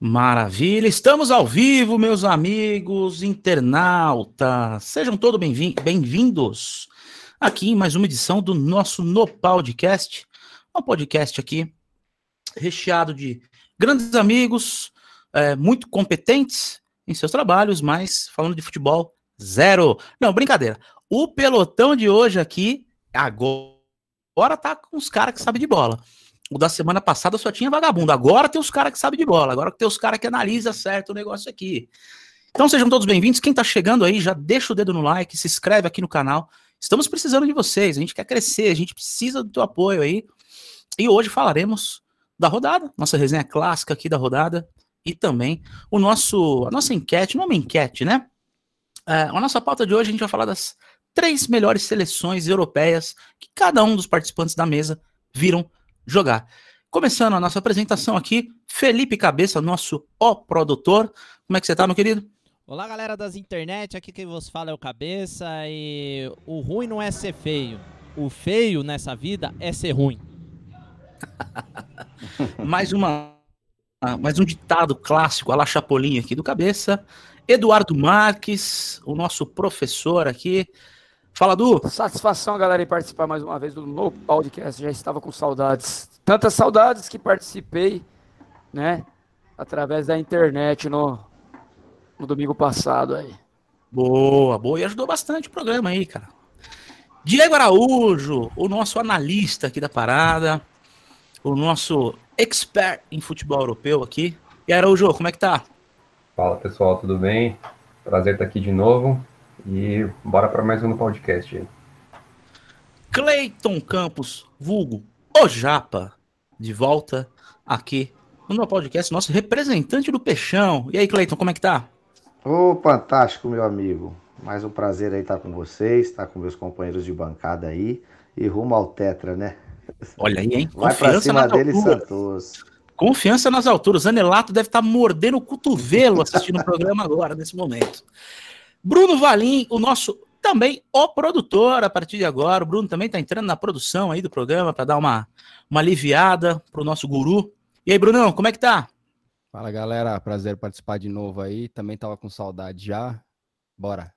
Maravilha, estamos ao vivo, meus amigos internautas. Sejam todos bem-vindos aqui em mais uma edição do nosso No Podcast. Um podcast aqui recheado de grandes amigos, é, muito competentes em seus trabalhos, mas falando de futebol, zero. Não, brincadeira. O pelotão de hoje aqui, agora tá com os caras que sabem de bola. O da semana passada só tinha vagabundo. Agora tem os caras que sabem de bola. Agora tem os caras que analisam certo o negócio aqui. Então sejam todos bem-vindos. Quem tá chegando aí, já deixa o dedo no like, se inscreve aqui no canal. Estamos precisando de vocês. A gente quer crescer, a gente precisa do teu apoio aí. E hoje falaremos da rodada, nossa resenha clássica aqui da rodada. E também o nosso, a nossa enquete, não é uma enquete, né? É, a nossa pauta de hoje a gente vai falar das três melhores seleções europeias que cada um dos participantes da mesa viram jogar. Começando a nossa apresentação aqui, Felipe Cabeça, nosso ó produtor. Como é que você tá, meu querido? Olá, galera das internet, aqui quem vos fala é o Cabeça e o ruim não é ser feio. O feio nessa vida é ser ruim. mais uma mais um ditado clássico, a la Chapolin aqui do Cabeça. Eduardo Marques, o nosso professor aqui. Fala, Du. Satisfação, galera, em participar mais uma vez do novo podcast. Já estava com saudades. Tantas saudades que participei, né? Através da internet no, no domingo passado aí. Boa, boa. E ajudou bastante o programa aí, cara. Diego Araújo, o nosso analista aqui da parada. O nosso expert em futebol europeu aqui. E Araújo, como é que tá? Fala pessoal, tudo bem? Prazer estar aqui de novo. E bora para mais um podcast aí. Cleiton Campos, vulgo o Japa, de volta aqui no meu podcast, nosso representante do Peixão. E aí, Cleiton, como é que tá? Ô, oh, fantástico, meu amigo. Mais um prazer aí estar com vocês, estar com meus companheiros de bancada aí e rumo ao Tetra, né? Olha aí, hein? Vai Confiança pra cima dele, Santos. Confiança nas alturas. Zanelato deve estar mordendo o cotovelo assistindo o programa agora, nesse momento. Bruno Valim, o nosso também o produtor a partir de agora. O Bruno também está entrando na produção aí do programa para dar uma, uma aliviada para o nosso guru. E aí, Brunão, como é que tá? Fala, galera. Prazer participar de novo aí. Também tava com saudade já. Bora.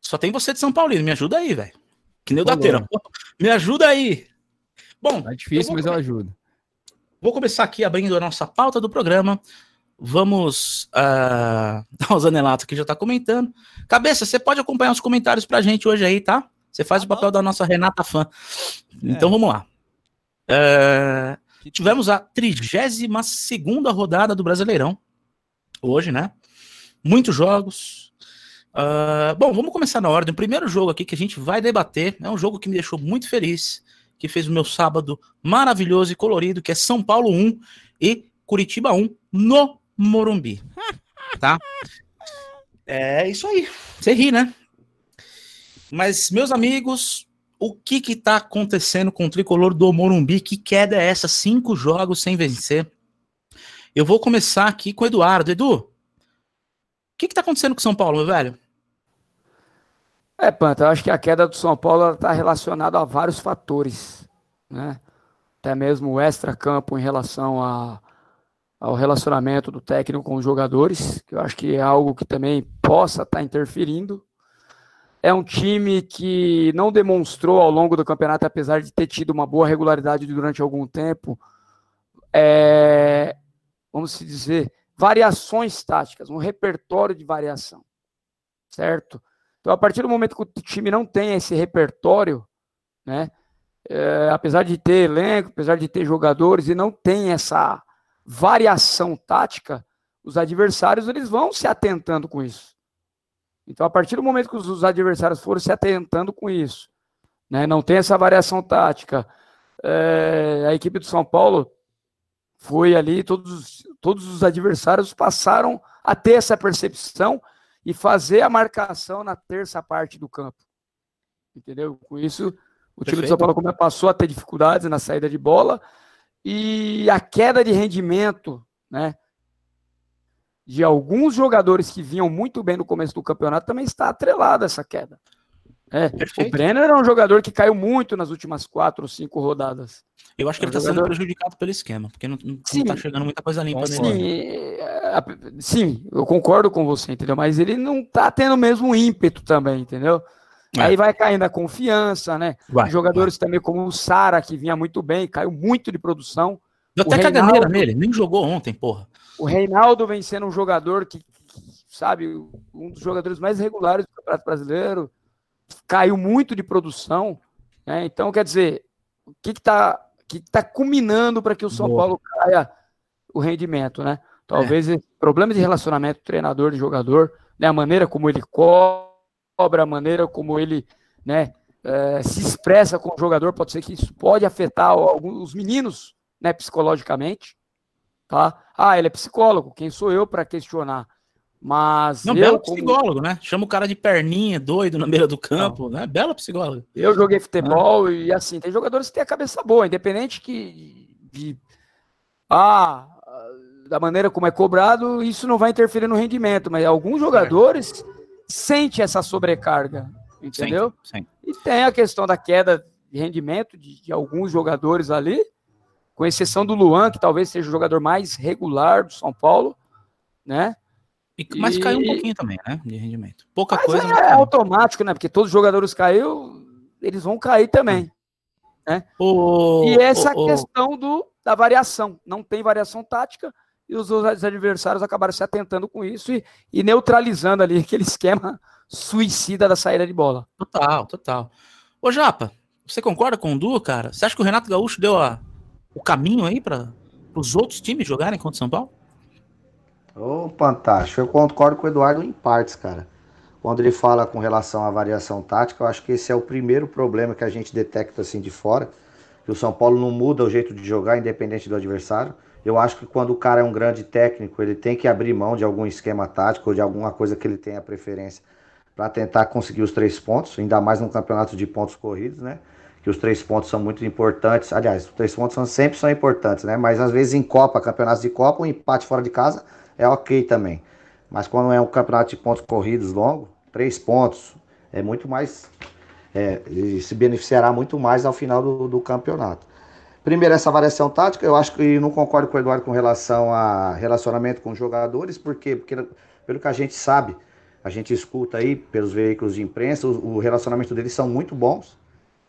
Só tem você de São Paulino. Me ajuda aí, velho. Que nem o da Teira. Me ajuda aí. Bom. É difícil, eu mas eu ajudo. Vou começar aqui abrindo a nossa pauta do programa. Vamos. Uh... O Zanelato aqui já está comentando. Cabeça, você pode acompanhar os comentários para a gente hoje aí, tá? Você faz tá o papel da nossa Renata fã. É. Então vamos lá. Uh... tivemos a 32 rodada do Brasileirão. Hoje, né? Muitos jogos. Uh... bom, vamos começar na ordem. O primeiro jogo aqui que a gente vai debater é um jogo que me deixou muito feliz, que fez o meu sábado maravilhoso e colorido, que é São Paulo 1 e Curitiba 1 no Morumbi. Tá? É isso aí. Você ri, né? Mas, meus amigos, o que que tá acontecendo com o tricolor do Morumbi? Que queda é essa? Cinco jogos sem vencer. Eu vou começar aqui com o Eduardo. Edu, o que que tá acontecendo com o São Paulo, meu velho? É, Panta, eu acho que a queda do São Paulo está relacionada a vários fatores, né? Até mesmo o extra-campo em relação a ao relacionamento do técnico com os jogadores, que eu acho que é algo que também possa estar tá interferindo. É um time que não demonstrou ao longo do campeonato, apesar de ter tido uma boa regularidade durante algum tempo, é, vamos se dizer, variações táticas, um repertório de variação, certo? Então, a partir do momento que o time não tem esse repertório, né, é, apesar de ter elenco, apesar de ter jogadores e não tem essa variação tática, os adversários eles vão se atentando com isso. Então, a partir do momento que os adversários foram se atentando com isso, né, não tem essa variação tática, é, a equipe do São Paulo foi ali, todos, todos os adversários passaram a ter essa percepção e fazer a marcação na terça parte do campo. Entendeu? Com isso, o time do São Paulo passou a ter dificuldades na saída de bola e a queda de rendimento, né, de alguns jogadores que vinham muito bem no começo do campeonato também está atrelada essa queda. É, o Brenner é um jogador que caiu muito nas últimas quatro ou cinco rodadas. Eu acho que É um ele está jogador- sendo prejudicado pelo esquema, porque não, não Sim. tá chegando muita coisa limpa Sim. nele. Sim, é, sim, eu concordo com você, entendeu? Mas ele não tá tendo o mesmo ímpeto também, entendeu? É. Aí vai caindo a confiança, né? Vai, Jogadores também como o Sara, que vinha muito bem, caiu muito de produção. Deu o até caganeira Reinaldo- nele, nem jogou ontem, porra. O Reinaldo vem sendo um jogador que, que, sabe, um dos jogadores mais regulares do Campeonato Brasileiro, caiu muito de produção, né? Então, quer dizer, o que que tá, o que que tá culminando para que o São Boa. Paulo caia o rendimento, né? Talvez esse problema de relacionamento treinador jogador, né? A maneira como ele cobra, a maneira como ele, né, eh, se expressa com o jogador, pode ser que isso pode afetar alguns meninos, né, psicologicamente, tá? Ah, ele é psicólogo, quem sou eu para questionar? Mas Não, eu, belo como- psicólogo, né? Chama o cara de perninha, doido, na beira do campo, né? Bela psicólogo. eu joguei futebol e assim, tem jogadores que têm a cabeça boa, independente que de, ah, da maneira como é cobrado, isso não vai interferir no rendimento, mas alguns jogadores sentem essa sobrecarga, entendeu? Sim, sim. E tem a questão da queda de rendimento de, de alguns jogadores ali, com exceção do Luan, que talvez seja o jogador mais regular do São Paulo, né? E- mas E- caiu um pouquinho também, né? De rendimento. Pouca Mas coisa. é, caiu. automático, né? Porque todos os jogadores caiu, eles vão cair também. O- e essa questão do, da variação. Não tem variação tática e os, os adversários acabaram se atentando com isso e, e neutralizando ali aquele esquema suicida da saída de bola. Total, total. Ô, Japa, você concorda com o Du, cara? Você acha que o Renato Gaúcho deu a- o caminho aí para os outros times jogarem contra o São Paulo? Ô, fantástico. Eu concordo com o Eduardo em partes, cara. Quando ele fala com relação à variação tática, eu acho que esse é o primeiro problema que a gente detecta assim de fora. Que o São Paulo não muda o jeito de jogar, independente do adversário. Eu acho que quando o cara é um grande técnico, ele tem que abrir mão de algum esquema tático ou de alguma coisa que ele tenha preferência para tentar conseguir os três pontos, ainda mais num campeonato de pontos corridos, né? Que os três pontos são muito importantes. Aliás, os três pontos são, sempre são importantes, né? Mas às vezes em Copa, campeonatos de Copa, um empate fora de casa é ok também. Mas quando é um campeonato de pontos corridos longo, três pontos é muito mais. É, e se beneficiará muito mais ao final do, do campeonato. Primeiro, essa variação tática, eu acho que não concordo com o Eduardo com relação a relacionamento com jogadores, por quê? Porque, pelo que a gente sabe, a gente escuta aí pelos veículos de imprensa, o, o relacionamento deles são muito bons,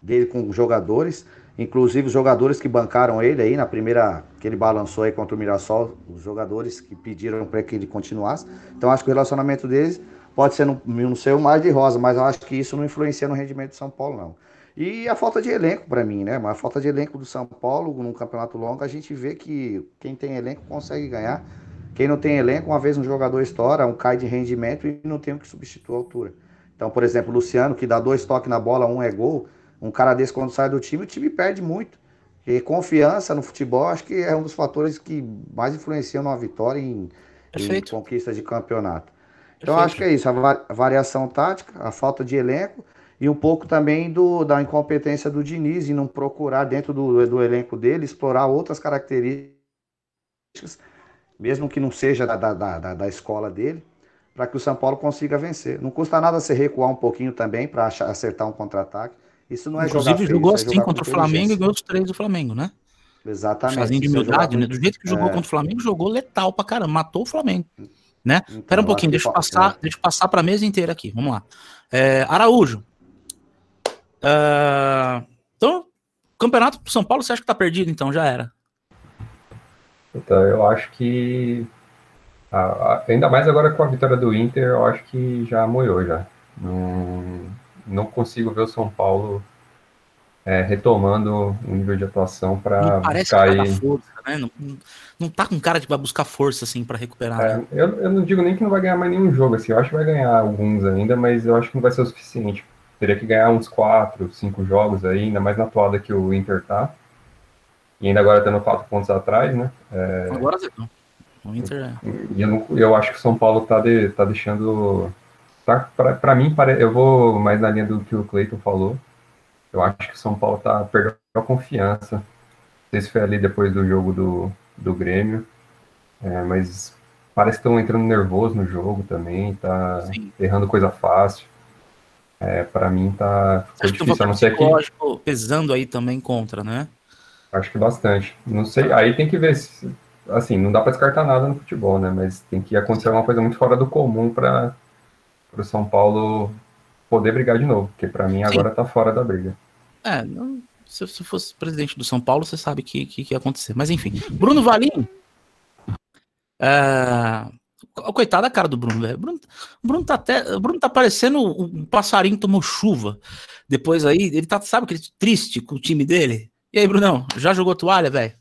dele com os jogadores, inclusive os jogadores que bancaram ele aí na primeira que ele balançou aí contra o Mirassol, os jogadores que pediram para que ele continuasse. Então acho que o relacionamento deles pode ser não, não ser o mais de rosa, mas eu acho que isso não influencia no rendimento do São Paulo não. E a falta de elenco para mim, né? Mas a falta de elenco do São Paulo num campeonato longo, a gente vê que quem tem elenco consegue ganhar. Quem não tem elenco, uma vez um jogador estoura, um cai de rendimento e não tem o que substituir a altura. Então, por exemplo, o Luciano, que dá dois toques na bola, um é gol, um cara desse quando sai do time, o time perde muito. E confiança no futebol, acho que é um dos fatores que mais influenciam numa vitória em, em conquista de campeonato. Então, Perfeito. acho que é isso, a variação tática, a falta de elenco e um pouco também do, da incompetência do Diniz em não procurar dentro do, do elenco dele explorar outras características, mesmo que não seja da, da, da, da escola dele, para que o São Paulo consiga vencer. Não custa nada você recuar um pouquinho também para acertar um contra-ataque. Isso não é jogar Inclusive, feio, jogou isso é assim jogar contra o Flamengo e ganhou os três do Flamengo, né? Exatamente. Chazinho de é jogar humildade, né? Do jeito que jogou É. contra o Flamengo, jogou letal pra caramba, matou o Flamengo. Né? Então, Pera um pouquinho, deixa eu passar, deixa eu passar pra mesa inteira aqui. Vamos lá. É, Araújo. Ah, então, campeonato pro São Paulo, você acha que tá perdido, então? Já era. Então, eu acho que. ainda mais agora com a vitória do Inter, eu acho que já moiou já. Não, não consigo ver o São Paulo é, retomando um nível de atuação para buscar dar aí. força, né? Não, não- tá com cara de que vai buscar força, assim, pra recuperar. É, né? eu, eu não digo nem que não vai ganhar mais nenhum jogo, assim, eu acho que vai ganhar alguns ainda, mas eu acho que não vai ser o suficiente. Teria que ganhar uns quatro, cinco jogos aí, ainda mais na toada que o Inter tá. E ainda agora tendo quatro pontos atrás, né? Agora, Zé, não. O Inter é... E eu, não- eu acho que o São Paulo tá, de- tá deixando. Tá, pra, pra mim, pare- eu vou mais na linha do que o Cleiton falou. Eu acho que o São Paulo tá perdendo a confiança. Não sei se foi ali depois do jogo do, do Grêmio. é, mas parece que estão entrando nervoso no jogo também, tá Sim. errando coisa fácil. É, para mim tá ficou Acho difícil, a não ser que pesando aí também contra, né? acho que bastante. Não sei, aí tem que ver se assim, não dá para descartar nada no futebol, né? Mas tem que acontecer uma coisa muito fora do comum para o São Paulo poder brigar de novo, porque para mim agora tá fora da briga. É, não- se você fosse presidente do São Paulo, você sabe que, que, que ia acontecer. Mas enfim, Bruno Valim. É... co- Coitada da cara do Bruno, velho. Bruno, o Bruno tá até. Bruno tá parecendo um passarinho que tomou chuva. Depois aí, ele tá, sabe, aquele triste com o time dele. E aí, Brunão, já jogou toalha, velho?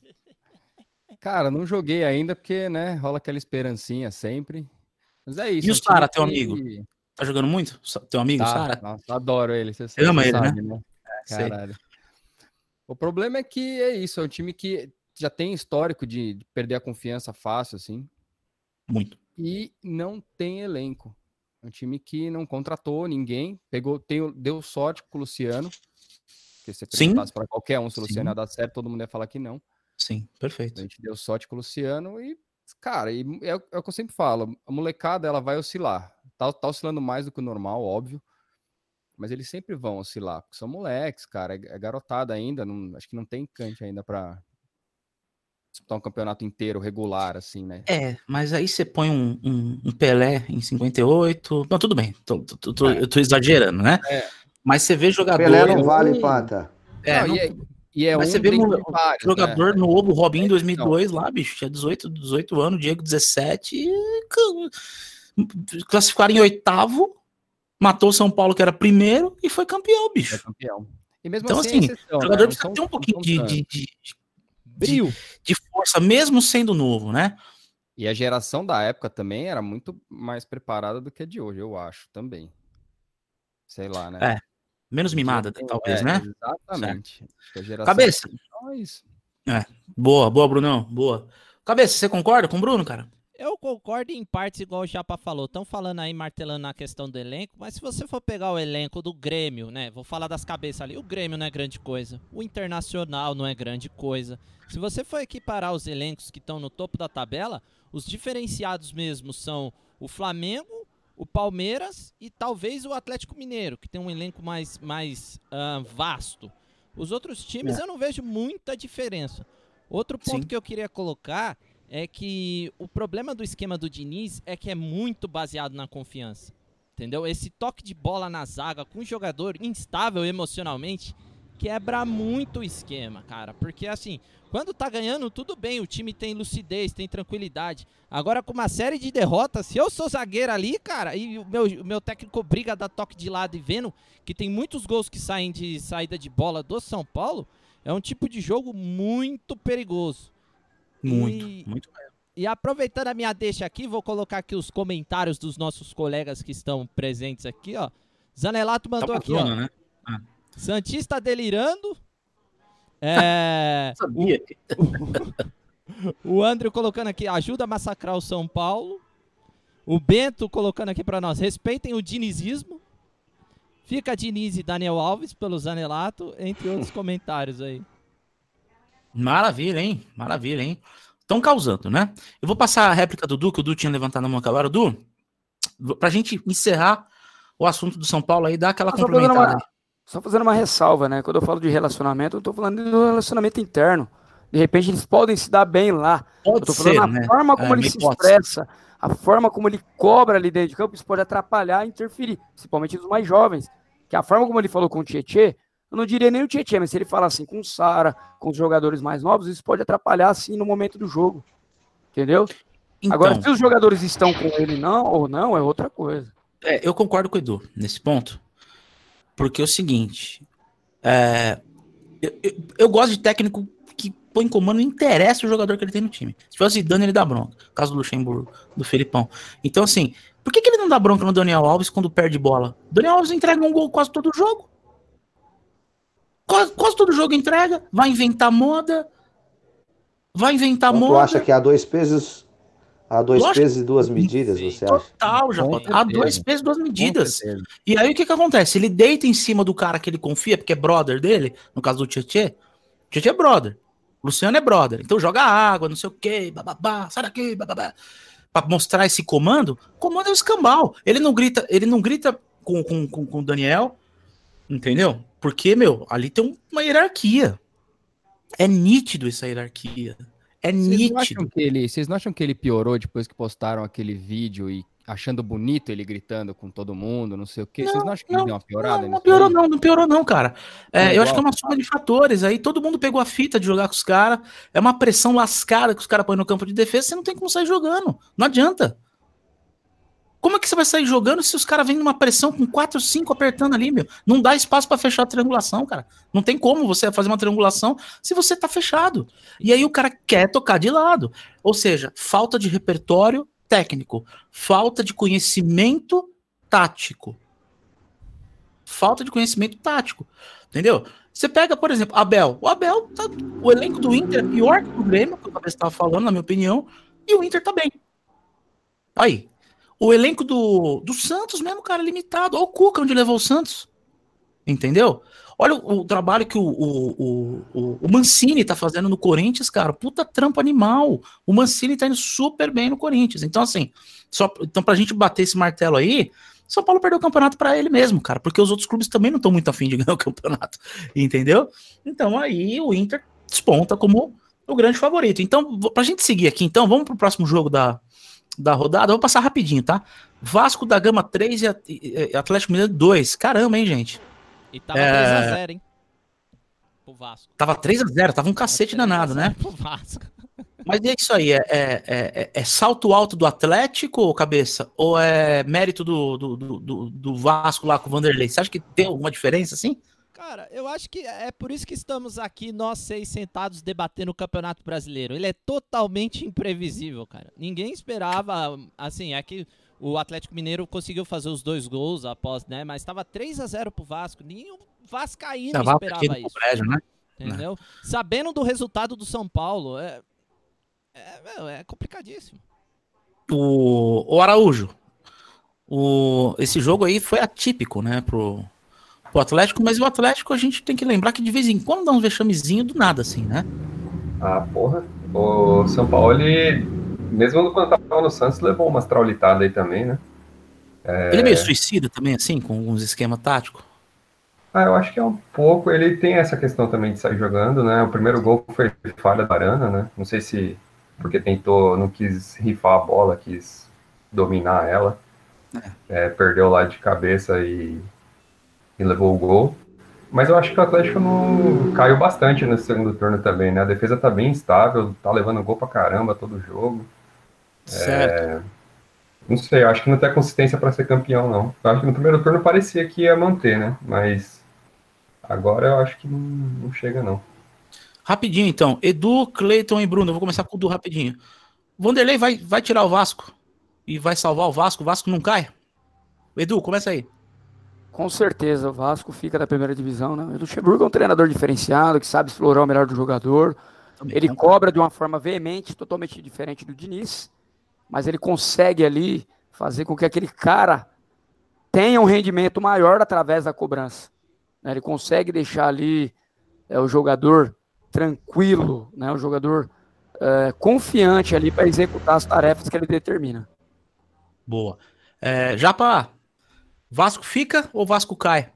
Cara, não joguei ainda porque, né, rola aquela esperancinha sempre. Mas é isso. E o é Sara, teu que- amigo? Tá jogando muito? Teu amigo, Tá, Sara? nossa, adoro ele. Você, Você ama ele, né? sabe, né? Sei. Caralho. O problema é que é isso, é um time que já tem histórico de perder a confiança fácil, assim, Muito. E não tem elenco. É um time que não contratou ninguém, pegou, tem, deu sorte com o Luciano. Porque se você Sim. perguntasse para qualquer um se o Sim. Luciano ia dar certo, todo mundo ia falar que não. Sim, perfeito. A gente deu sorte com o Luciano e, cara, e é, o- é o que eu sempre falo, a molecada ela vai oscilar. Tá, tá oscilando mais do que o normal, óbvio. Mas eles sempre vão oscilar, porque são moleques, cara, é, é garotada ainda, não- acho que não tem cante ainda pra disputar um campeonato inteiro regular, assim, né? É, mas aí você põe um, um- um Pelé em 58. Não, tudo bem, tô- tô- tô- É. eu tô exagerando, né? É. Mas você vê jogador. Pelé não vale, Panta. É, Não, não- e é, e é mas um você vê um vários, né? jogador no Obo Robin em É, 2002 lá, bicho, tinha 18, 18 anos, Diego 17, e classificaram em oitavo, matou o São Paulo que era primeiro e foi campeão, É bicho. campeão. E mesmo Então, assim, é assim, exceção, né? jogador Não precisa são- ter um não pouquinho de, de, de, Brio. de força, mesmo sendo novo, né? E a geração da época também era muito mais preparada do que a de hoje, eu acho, também. Sei lá, né? É, Menos mimada, talvez, é, né? Exatamente. Cabeça. é isso. Boa, boa, Brunão, boa. Cabeça, você concorda com o Bruno, cara? Eu concordo em partes, igual o Japa falou. Estão falando aí, martelando na questão do elenco, mas se você for pegar o elenco do Grêmio, né? Vou falar das cabeças ali. O Grêmio não é grande coisa. O Internacional não é grande coisa. Se você for equiparar os elencos que estão no topo da tabela, os diferenciados mesmo são o Flamengo, o Palmeiras e talvez o Atlético Mineiro, que tem um elenco mais, mais ah, vasto. Os outros times eu não vejo muita diferença. Outro ponto Sim. que eu queria colocar é que o problema do esquema do Diniz é que é muito baseado na confiança. Entendeu? Esse toque de bola na zaga com um jogador instável emocionalmente quebra muito o esquema, cara. Porque assim, quando tá ganhando, tudo bem, o time tem lucidez, tem tranquilidade. Agora, com uma série de derrotas, se eu sou zagueiro ali, cara, e o meu, o meu técnico briga a dar toque de lado e vendo que tem muitos gols que saem de saída de bola do São Paulo, é um tipo de jogo muito perigoso. Muito, E- muito. E aproveitando a minha deixa aqui, vou colocar aqui os comentários dos nossos colegas que estão presentes aqui, ó. Zanelato Tá mandou uma aqui, ó. zona, né? Santista delirando. É, Sabia. o André colocando aqui, ajuda a massacrar o São Paulo. O Bento colocando aqui pra nós, respeitem o dinizismo. Fica Diniz e Daniel Alves pelo Zanelato, entre outros comentários aí. Maravilha, hein? Maravilha, hein? Estão causando, né? Eu vou passar a réplica do Du, que o Du tinha levantado a mão hora. Du, pra gente encerrar o assunto do São Paulo aí, dá aquela Só fazendo, complementada. uma, só fazendo uma ressalva, né? Quando eu falo de relacionamento, eu tô falando do relacionamento interno. De repente eles podem se dar bem lá. Eu Pode tô falando ser, a né? forma como É, ele se expressa, a forma como ele cobra ali dentro de campo, isso pode atrapalhar e interferir, principalmente os mais jovens. Que a forma como ele falou com o Tietê, eu não diria nem o Tietê, mas se ele falar assim com o Sara, com os jogadores mais novos, isso pode atrapalhar assim no momento do jogo. Entendeu? Então, Agora, se os jogadores estão com ele não ou não, é outra coisa. é, eu concordo com o Edu nesse ponto. Porque é o seguinte. é, eu, eu- eu gosto de técnico que põe em comando, não interessa o jogador que ele tem no time. Se fosse Zidane, ele dá bronca. Caso do Luxemburgo, do Felipão. Então, assim, por que, que ele não dá bronca no Daniel Alves quando perde bola? O Daniel Alves entrega um gol quase todo jogo. Quase, quase todo jogo entrega. Vai inventar moda. Vai inventar Então, tu moda. acha que há dois pesos, há dois Lógico. pesos e duas medidas, você acha? Total, já Com Há dois pesos, duas Com medidas. E aí o que que acontece? Ele deita em cima do cara que ele confia, porque é brother dele, no caso do Tietê. Tietê é brother. Luciano é brother. Então joga água, não sei o quê, bababá, sai daqui, bababá. Pra mostrar esse comando, comando é o escambau. Ele não grita, ele não grita com, com, com, com o Daniel, entendeu? Porque, meu, ali tem uma hierarquia. É nítido essa hierarquia. É Vocês não, nítido. acham que ele, vocês não acham que ele piorou depois que postaram aquele vídeo e achando bonito ele gritando com todo mundo, não sei o quê? Vocês não acham que ele deu uma piorada? Não, não piorou não, não piorou não, cara. É, eu acho que é uma soma de fatores. Aí todo mundo pegou a fita de jogar com os caras. É uma pressão lascada que os caras põem no campo de defesa. Você não tem como sair jogando. Não adianta. Como é que você vai sair jogando se os caras vêm numa pressão com 4, 5 apertando ali, meu? Não dá espaço pra fechar a triangulação, cara. Não tem como você fazer uma triangulação se você tá fechado. E aí o cara quer tocar de lado. Ou seja, falta de repertório técnico, falta de conhecimento tático. Falta de conhecimento tático. Entendeu? Você pega, por exemplo, Abel. O Abel, tá, o elenco do Inter é pior que o Grêmio, que eu estava falando, na minha opinião, e o Inter tá bem. Aí. O elenco do, do Santos mesmo, cara, limitado. Olha o Cuca onde levou o Santos. Entendeu? Olha o, o trabalho que o, o, o, o- Mancini tá fazendo no Corinthians, cara. Puta trampo animal. O Mancini tá indo super bem no Corinthians. Então, assim, só, então pra gente bater esse martelo aí, São Paulo perdeu o campeonato pra ele mesmo, cara, porque os outros clubes também não estão muito afim de ganhar o campeonato, entendeu? Então aí o Inter desponta como o grande favorito. Então, pra gente seguir aqui, então, vamos pro próximo jogo da, da rodada. Vou passar rapidinho, tá? Vasco da Gama 3 e, e- e Atlético Mineiro 2. Caramba, hein, gente? E tava É. 3x0, hein? Pro Vasco. Tava 3 a 0 tava um cacete 3 a 0 danado, né? Pro Vasco. Mas é isso aí, é, é, é- é salto alto do Atlético, ou cabeça? Ou é mérito do, do, do, do- do Vasco lá com o Vanderlei? Você acha que tem alguma diferença, assim? Cara, eu acho que é por isso que estamos aqui, nós seis sentados debatendo o Campeonato Brasileiro. Ele é totalmente imprevisível, cara. Ninguém esperava, assim, é que o Atlético Mineiro conseguiu fazer os dois gols após, né? Mas estava 3 a 0 pro Vasco. O Vascaíno Tava esperava isso. prédio, né? Entendeu? Sabendo do resultado do São Paulo, é, é, é complicadíssimo. O, o Araújo, o, esse jogo aí foi atípico, né, pro, pro Atlético, mas o Atlético a gente tem que lembrar que de vez em quando dá um vexamezinho do nada, assim, né? Ah, porra. O São Paulo, ele, mesmo quando tava no Santos, levou umas traulitadas aí também, né? Ele é meio suicida também, assim, com alguns esquema tático. Ah, eu acho que é um pouco. Ele tem essa questão também de sair jogando, né? O primeiro gol foi falha da Arana, né? Não sei se porque tentou, não quis rifar a bola, quis dominar ela. É, perdeu lá de cabeça e, e levou o gol. Mas eu acho que o Atlético não caiu bastante no segundo turno também, né? A defesa tá bem estável, tá levando gol pra caramba todo jogo. Certo. Não sei, acho que não tem consistência para ser campeão, não. Eu acho que no primeiro turno parecia que ia manter, né? Mas agora eu acho que não, não chega, não. Rapidinho, então. Edu, Cleiton e Bruno. Eu vou começar com o Edu rapidinho. Vanderlei vai, vai tirar o Vasco e vai salvar o Vasco. O Vasco não cai? Edu, começa aí. Com certeza, o Vasco fica da primeira divisão, né? O Luxemburgo é um treinador diferenciado, que sabe explorar o melhor do jogador. Ele cobra de uma forma veemente, totalmente diferente do Diniz, mas ele consegue ali fazer com que aquele cara tenha um rendimento maior através da cobrança. né? Ele consegue deixar ali é, o jogador tranquilo, né? o jogador é, confiante ali para executar as tarefas que ele determina. Boa. É, Japa, Vasco fica ou Vasco cai?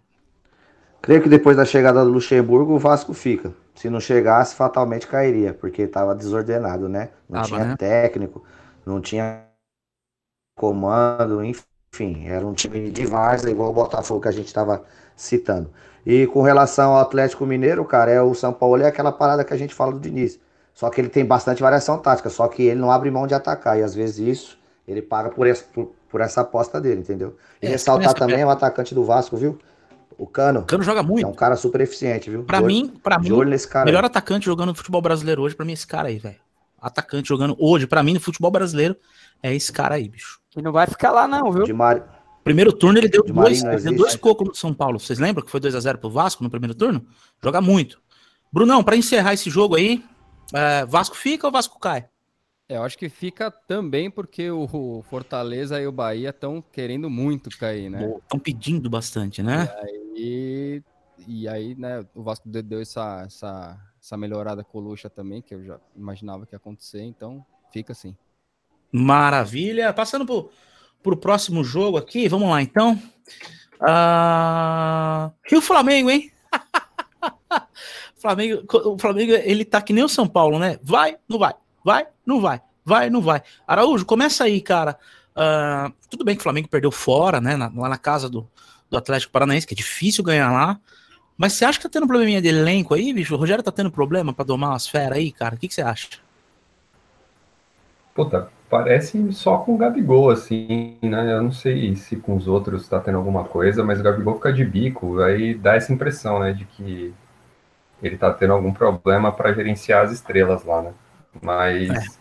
Creio que depois da chegada do Luxemburgo, o Vasco fica. Se não chegasse, fatalmente cairia, porque estava desordenado, né? Não Tava, tinha né? técnico, não tinha comando, enfim, era um time de várzea, igual o Botafogo que a gente estava citando. E com relação ao Atlético Mineiro, cara, é o São Paulo é aquela parada que a gente fala do Diniz. Só que ele tem bastante variação tática, só que ele não abre mão de atacar, e às vezes isso ele paga por essa, por, por essa aposta dele, entendeu? E É, ressaltar também o atacante do Vasco, viu? O Cano. O Cano joga É muito. um cara super eficiente, viu? Pra De olho- mim, pra de mim, olho nesse cara. melhor aí. atacante jogando no futebol brasileiro hoje, pra mim, é esse cara aí, velho. Atacante jogando hoje, pra mim, no futebol brasileiro, é esse cara aí, bicho. E não vai ficar lá não, viu? De Mari... Primeiro turno ele deu De dois, ele deu dois cocos no São Paulo. Vocês lembram que foi 2 a 0 pro Vasco no primeiro turno? Joga muito. Brunão, pra encerrar esse jogo aí, é, Vasco fica ou Vasco cai? É, eu acho que fica também porque o o Fortaleza e o Bahia estão querendo muito cair, né? Estão pedindo bastante, né? E, e aí, né, o Vasco de- deu essa, essa, essa melhorada com o Lucha também, que eu já imaginava que ia acontecer, então fica assim. Maravilha. Passando pro, pro próximo jogo aqui, vamos lá então. E o Flamengo, hein? Flamengo, o Flamengo, ele tá que nem o São Paulo, né? Vai, não vai, vai, não vai, vai, não vai. Araújo, começa aí, cara. Uh, tudo bem que o Flamengo perdeu fora, né? Na, lá na casa do, do Atlético Paranaense, que é difícil ganhar lá. Mas você acha que tá tendo probleminha de elenco aí, bicho? O Rogério tá tendo problema para domar umas feras aí, cara? O que, que você acha? Puta, parece só com o Gabigol, assim, né? Eu não sei se com os outros tá tendo alguma coisa, mas o Gabigol fica de bico, aí dá essa impressão, né, de que ele tá tendo algum problema para gerenciar as estrelas lá, né? Mas.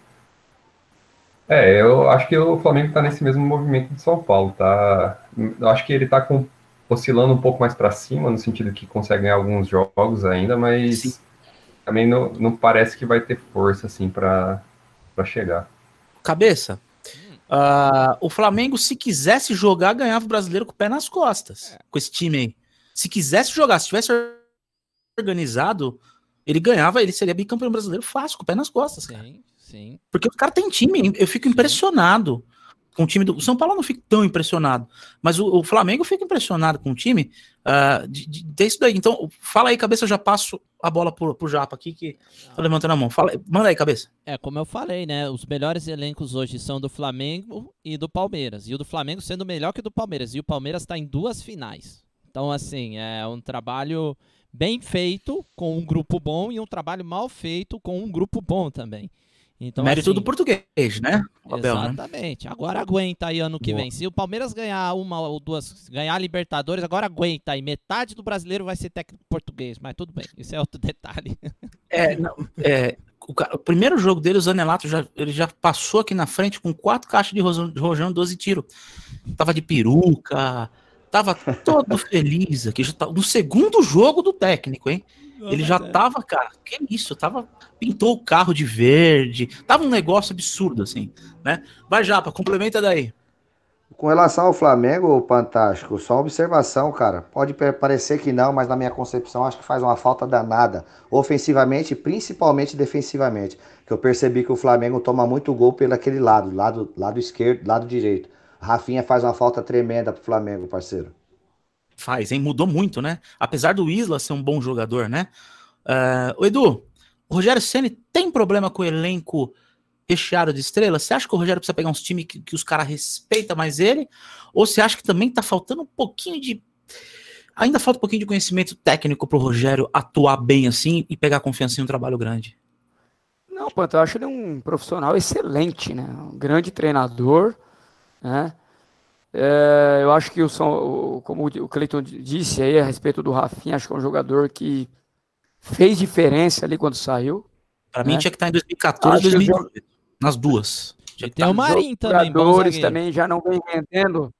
É. é. eu acho que o Flamengo tá nesse mesmo movimento de São Paulo, tá? Eu acho que ele tá com, oscilando um pouco mais para cima, no sentido que consegue ganhar alguns jogos ainda, mas Sim. também não, não parece que vai ter força, assim, para chegar cabeça. Uh, o Flamengo, se quisesse jogar, ganhava o brasileiro com o pé nas costas. É. Com esse time aí. Se quisesse jogar, se tivesse organizado, ele ganhava, ele seria bicampeão brasileiro fácil, com o pé nas costas, cara. Sim, sim. Porque o cara tem time, eu fico impressionado com o time do o São Paulo. Eu não fico tão impressionado, mas o, o Flamengo fica impressionado com o time uh, de, de, daí. Então, fala aí, cabeça, eu já passo a bola pro, pro Japa aqui que tô levantando a mão. Fala, manda aí, cabeça. É, como eu falei, né? Os melhores elencos hoje são do Flamengo e do Palmeiras. E o do Flamengo sendo melhor que o do Palmeiras. E o Palmeiras está em duas finais. Então, assim, é um trabalho bem feito com um grupo bom e um trabalho mal feito com um grupo bom também. Então, Mérito assim, do português, né? Abel, né? exatamente. Né? Agora aguenta aí ano que Boa. vem. Se o Palmeiras ganhar uma ou duas, ganhar a Libertadores, agora aguenta aí. Metade do brasileiro vai ser técnico português, mas tudo bem. Isso é outro detalhe. É, não, é o, cara, o, primeiro jogo dele, o Zanelato, já, ele já passou aqui na frente com quatro caixas de rojão, de rojão 12 tiros. Tava de peruca, tava todo feliz aqui. Já tá, no segundo jogo do técnico, hein? Ele já é. tava, cara, que isso? Tava, pintou o carro de verde, tava um negócio absurdo, assim, né? Vai, Japa, complementa daí. Com relação ao Flamengo, Fantástico, só uma observação, cara. Pode parecer que não, mas na minha concepção acho que faz uma falta danada, ofensivamente e principalmente defensivamente. Que eu percebi que o Flamengo toma muito gol pelo aquele lado, lado, lado esquerdo, lado direito. Rafinha faz uma falta tremenda pro Flamengo, parceiro. Faz, hein? Mudou muito, né? Apesar do Isla ser um bom jogador, né? Uh, o Edu, o Rogério Ceni tem problema com o elenco recheado de estrelas? Você acha que o Rogério precisa pegar uns times que, que os caras respeitam mais ele? Ou você acha que também tá faltando um pouquinho de. Ainda falta um pouquinho de conhecimento técnico pro Rogério atuar bem assim e pegar confiança em um trabalho grande? Não, Panto, eu acho ele um profissional excelente, né? Um grande treinador, né? É, eu acho que o, São, como o Cleiton disse aí a respeito do Rafinha, acho que é um jogador que fez diferença ali quando saiu. Para né? mim tinha que estar em 2014, 2018, nas duas. Tem o Marinho também. Os jogadores também já não vem rendendo.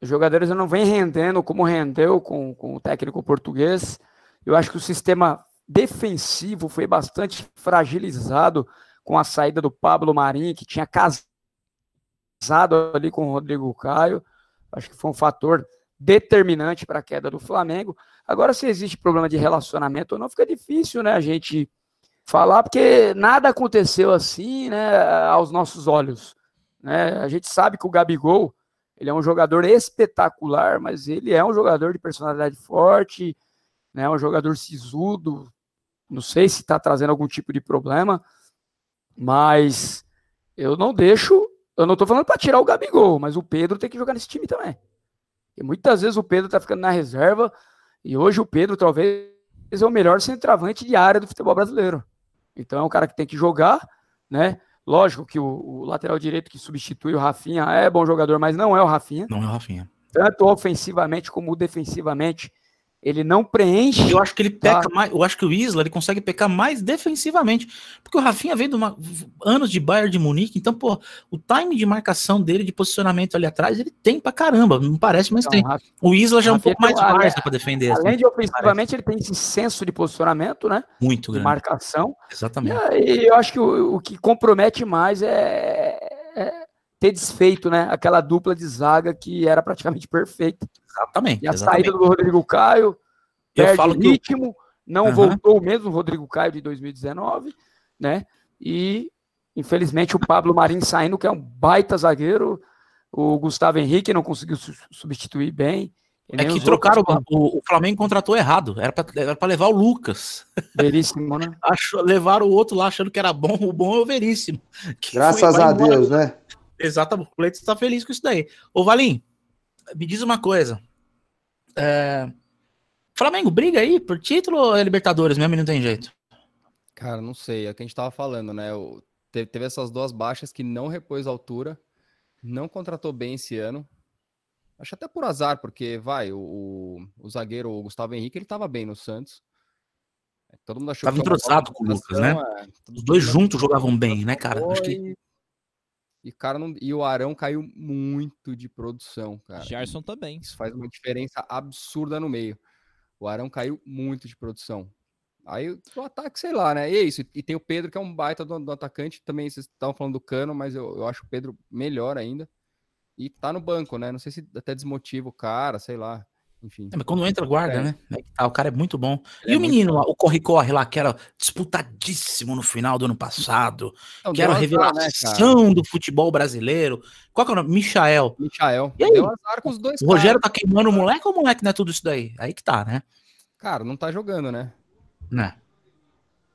Os jogadores não vem rendendo como rendeu com, com o técnico português. Eu acho que o sistema defensivo foi bastante fragilizado com a saída do Pablo Marinho, que tinha casado ali com o Rodrigo Caio. Acho que foi um fator determinante para a queda do Flamengo. Agora, se existe problema de relacionamento ou não, fica difícil, né, a gente falar, porque nada aconteceu assim, né, aos nossos olhos. Né? A gente sabe que o Gabigol, ele é um jogador espetacular, mas ele é um jogador de personalidade forte, né, um jogador sisudo, não sei se está trazendo algum tipo de problema, mas eu não deixo, eu não estou falando para tirar o Gabigol, mas o Pedro tem que jogar nesse time também. E muitas vezes o Pedro está ficando na reserva, e hoje o Pedro talvez é o melhor centroavante de área do futebol brasileiro. Então é um cara que tem que jogar, né? Lógico que o, o, lateral direito que substitui o Rafinha é bom jogador, mas não é o Rafinha. Não é o Rafinha. Tanto ofensivamente como defensivamente ele não preenche. Eu acho que ele peca tá? mais. Eu acho que o Isla ele consegue pecar mais defensivamente. Porque o Rafinha veio de uma, anos de Bayern de Munique. Então, pô, o time de marcação dele, de posicionamento ali atrás, ele tem pra caramba. Não parece, mas então, tem. o Isla já é um pouco mais várzea pra defender. Além assim, de ofensivamente, ele tem esse senso de posicionamento, né? Muito grande. De marcação. Exatamente. E, eu acho que o, o que compromete mais é, é ter desfeito, né? Aquela dupla de zaga que era praticamente perfeita. Exatamente. E a exatamente. saída do Rodrigo Caio eu perde falo ritmo, eu... não uhum. voltou o mesmo Rodrigo Caio de 2019, né? E infelizmente o Pablo Marim saindo, que é um baita zagueiro, O Gustavo Henrique não conseguiu su substituir bem. É que trocaram, o, o, Flamengo contratou errado. Era para levar o Lucas. Veríssimo, né? Achou, levaram o outro lá achando que era bom. O bom é o Veríssimo. Graças a Deus, né? Exatamente. O Cleiton está feliz com isso daí. Ô, Valim, me diz uma coisa. É... Flamengo briga aí por título ou é Libertadores mesmo não tem jeito? Cara, não sei. É o que a gente tava falando, né? O... Teve essas duas baixas que não repôs a altura, não contratou bem esse ano. Acho até por azar, porque vai, o, o zagueiro o Gustavo Henrique, ele tava bem no Santos. Todo mundo achou tava entrosado com o Lucas, né? É, Os dois juntos jogavam bem, né, cara? Acho que... E, cara, não... e o Arão caiu muito de produção, cara. Gerson também. Isso faz uma diferença absurda no meio. O Arão caiu muito de produção. Aí o ataque, sei lá, né? E é isso. E tem o Pedro, que é um baita do, do atacante. Também vocês estavam falando do Cano, mas eu, eu acho o Pedro melhor ainda e tá no banco, né? Não sei se até desmotiva o cara, sei lá. Enfim. É, mas quando entra, guarda, é. né? É o cara é muito bom. e é o menino lá, o corre-corre lá, que era disputadíssimo no final do ano passado, Não, que era a né, revelação né, do futebol brasileiro. Qual que é o nome? Michael. Michael. E aí? Deu azar com os dois. O Rogério tá queimando o moleque ou o moleque não é tudo isso daí? Aí que tá, né? Cara, não tá jogando, né? Né?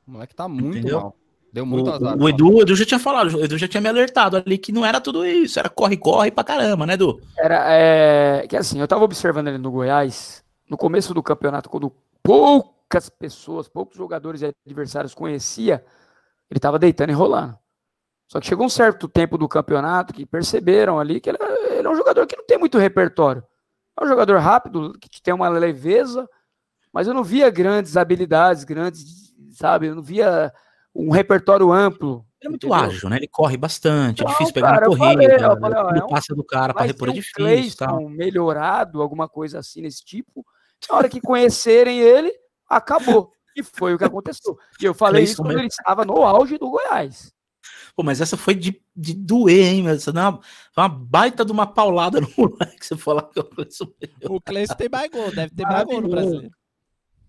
O moleque tá muito Entendeu? mal. Deu muito o, azar. O Edu, o Edu já tinha falado, o Edu já tinha me alertado ali que não era tudo isso, era corre-corre pra caramba, né, Edu? Era, é, que assim, eu tava observando ele no Goiás, no começo do campeonato, quando poucas pessoas, poucos jogadores e adversários conhecia, ele tava deitando e rolando. Só que chegou um certo tempo do campeonato que perceberam ali que ele, é, ele é um jogador que não tem muito repertório. É um jogador rápido, que tem uma leveza, mas eu não via grandes habilidades, grandes, sabe? Eu não via um repertório amplo. Ele é muito entendeu? ágil, né? Ele corre bastante, é difícil pegar cara, na corrida. Falei, falei, ó, é um, passa do cara para repor é difícil. Tá? melhorado, alguma coisa assim nesse tipo. Na hora que conhecerem ele, acabou. E foi o que aconteceu. E eu falei isso quando ele estava no auge do Goiás. Pô, mas essa foi de, de doer, hein? Essa não, é foi uma baita de uma paulada no moleque. Você falar que eu O Cleiton tem mais gol, deve ter mais gol no Brasil.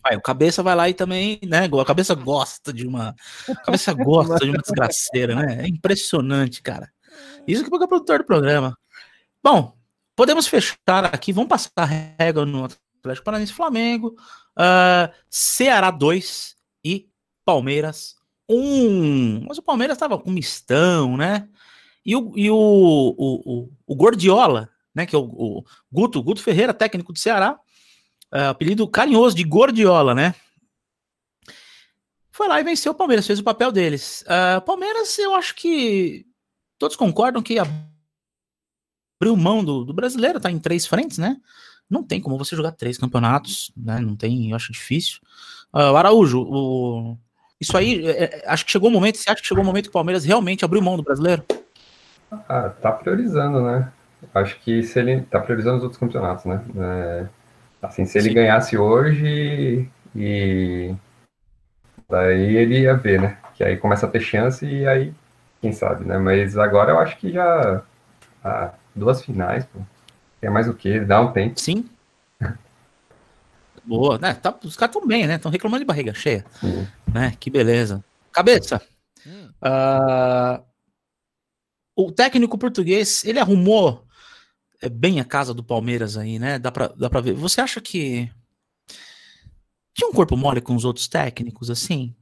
Vai, o cabeça vai lá e também, né? A cabeça gosta de uma. A cabeça gosta de uma desgraceira, né? É impressionante, cara. Isso que é produtor do programa. Bom, podemos fechar aqui. Vamos passar a regra no Atlético Paranaense Flamengo. Uh, Ceará 2 e Palmeiras 1. Mas o Palmeiras estava com mistão, né? E o, e o, o, o, o Gordiola, né? Que é o, o Guto, Guto Ferreira, técnico do Ceará uh, apelido carinhoso de Gordiola, né? Foi lá e venceu o Palmeiras, fez o papel deles. Uh, Palmeiras, eu acho que todos concordam que abriu mão do, do brasileiro, tá em três frentes, né? Não tem como você jogar três campeonatos, né? Não tem, eu acho difícil. Uh, o Araújo, o... isso aí, é, acho que chegou o momento, você acha que chegou o momento que o Palmeiras realmente abriu mão do brasileiro? Ah, tá priorizando, né? Acho que se ele tá priorizando os outros campeonatos, né? É, Assim, se ele Sim. ganhasse hoje e daí ele ia ver, né? Que aí começa a ter chance e aí, quem sabe, né? Mas agora eu acho que já ah, duas finais, pô. É mais o que? Dá um tempo. Sim. Boa, né? Tá, os caras estão bem, né? Estão reclamando de barriga cheia. Sim. Né? Que beleza. Cabeça. Hum. Uh, o técnico português, ele arrumou é bem a casa do Palmeiras aí, né? Dá pra, dá pra ver. Você acha que tinha um corpo mole com os outros técnicos, assim?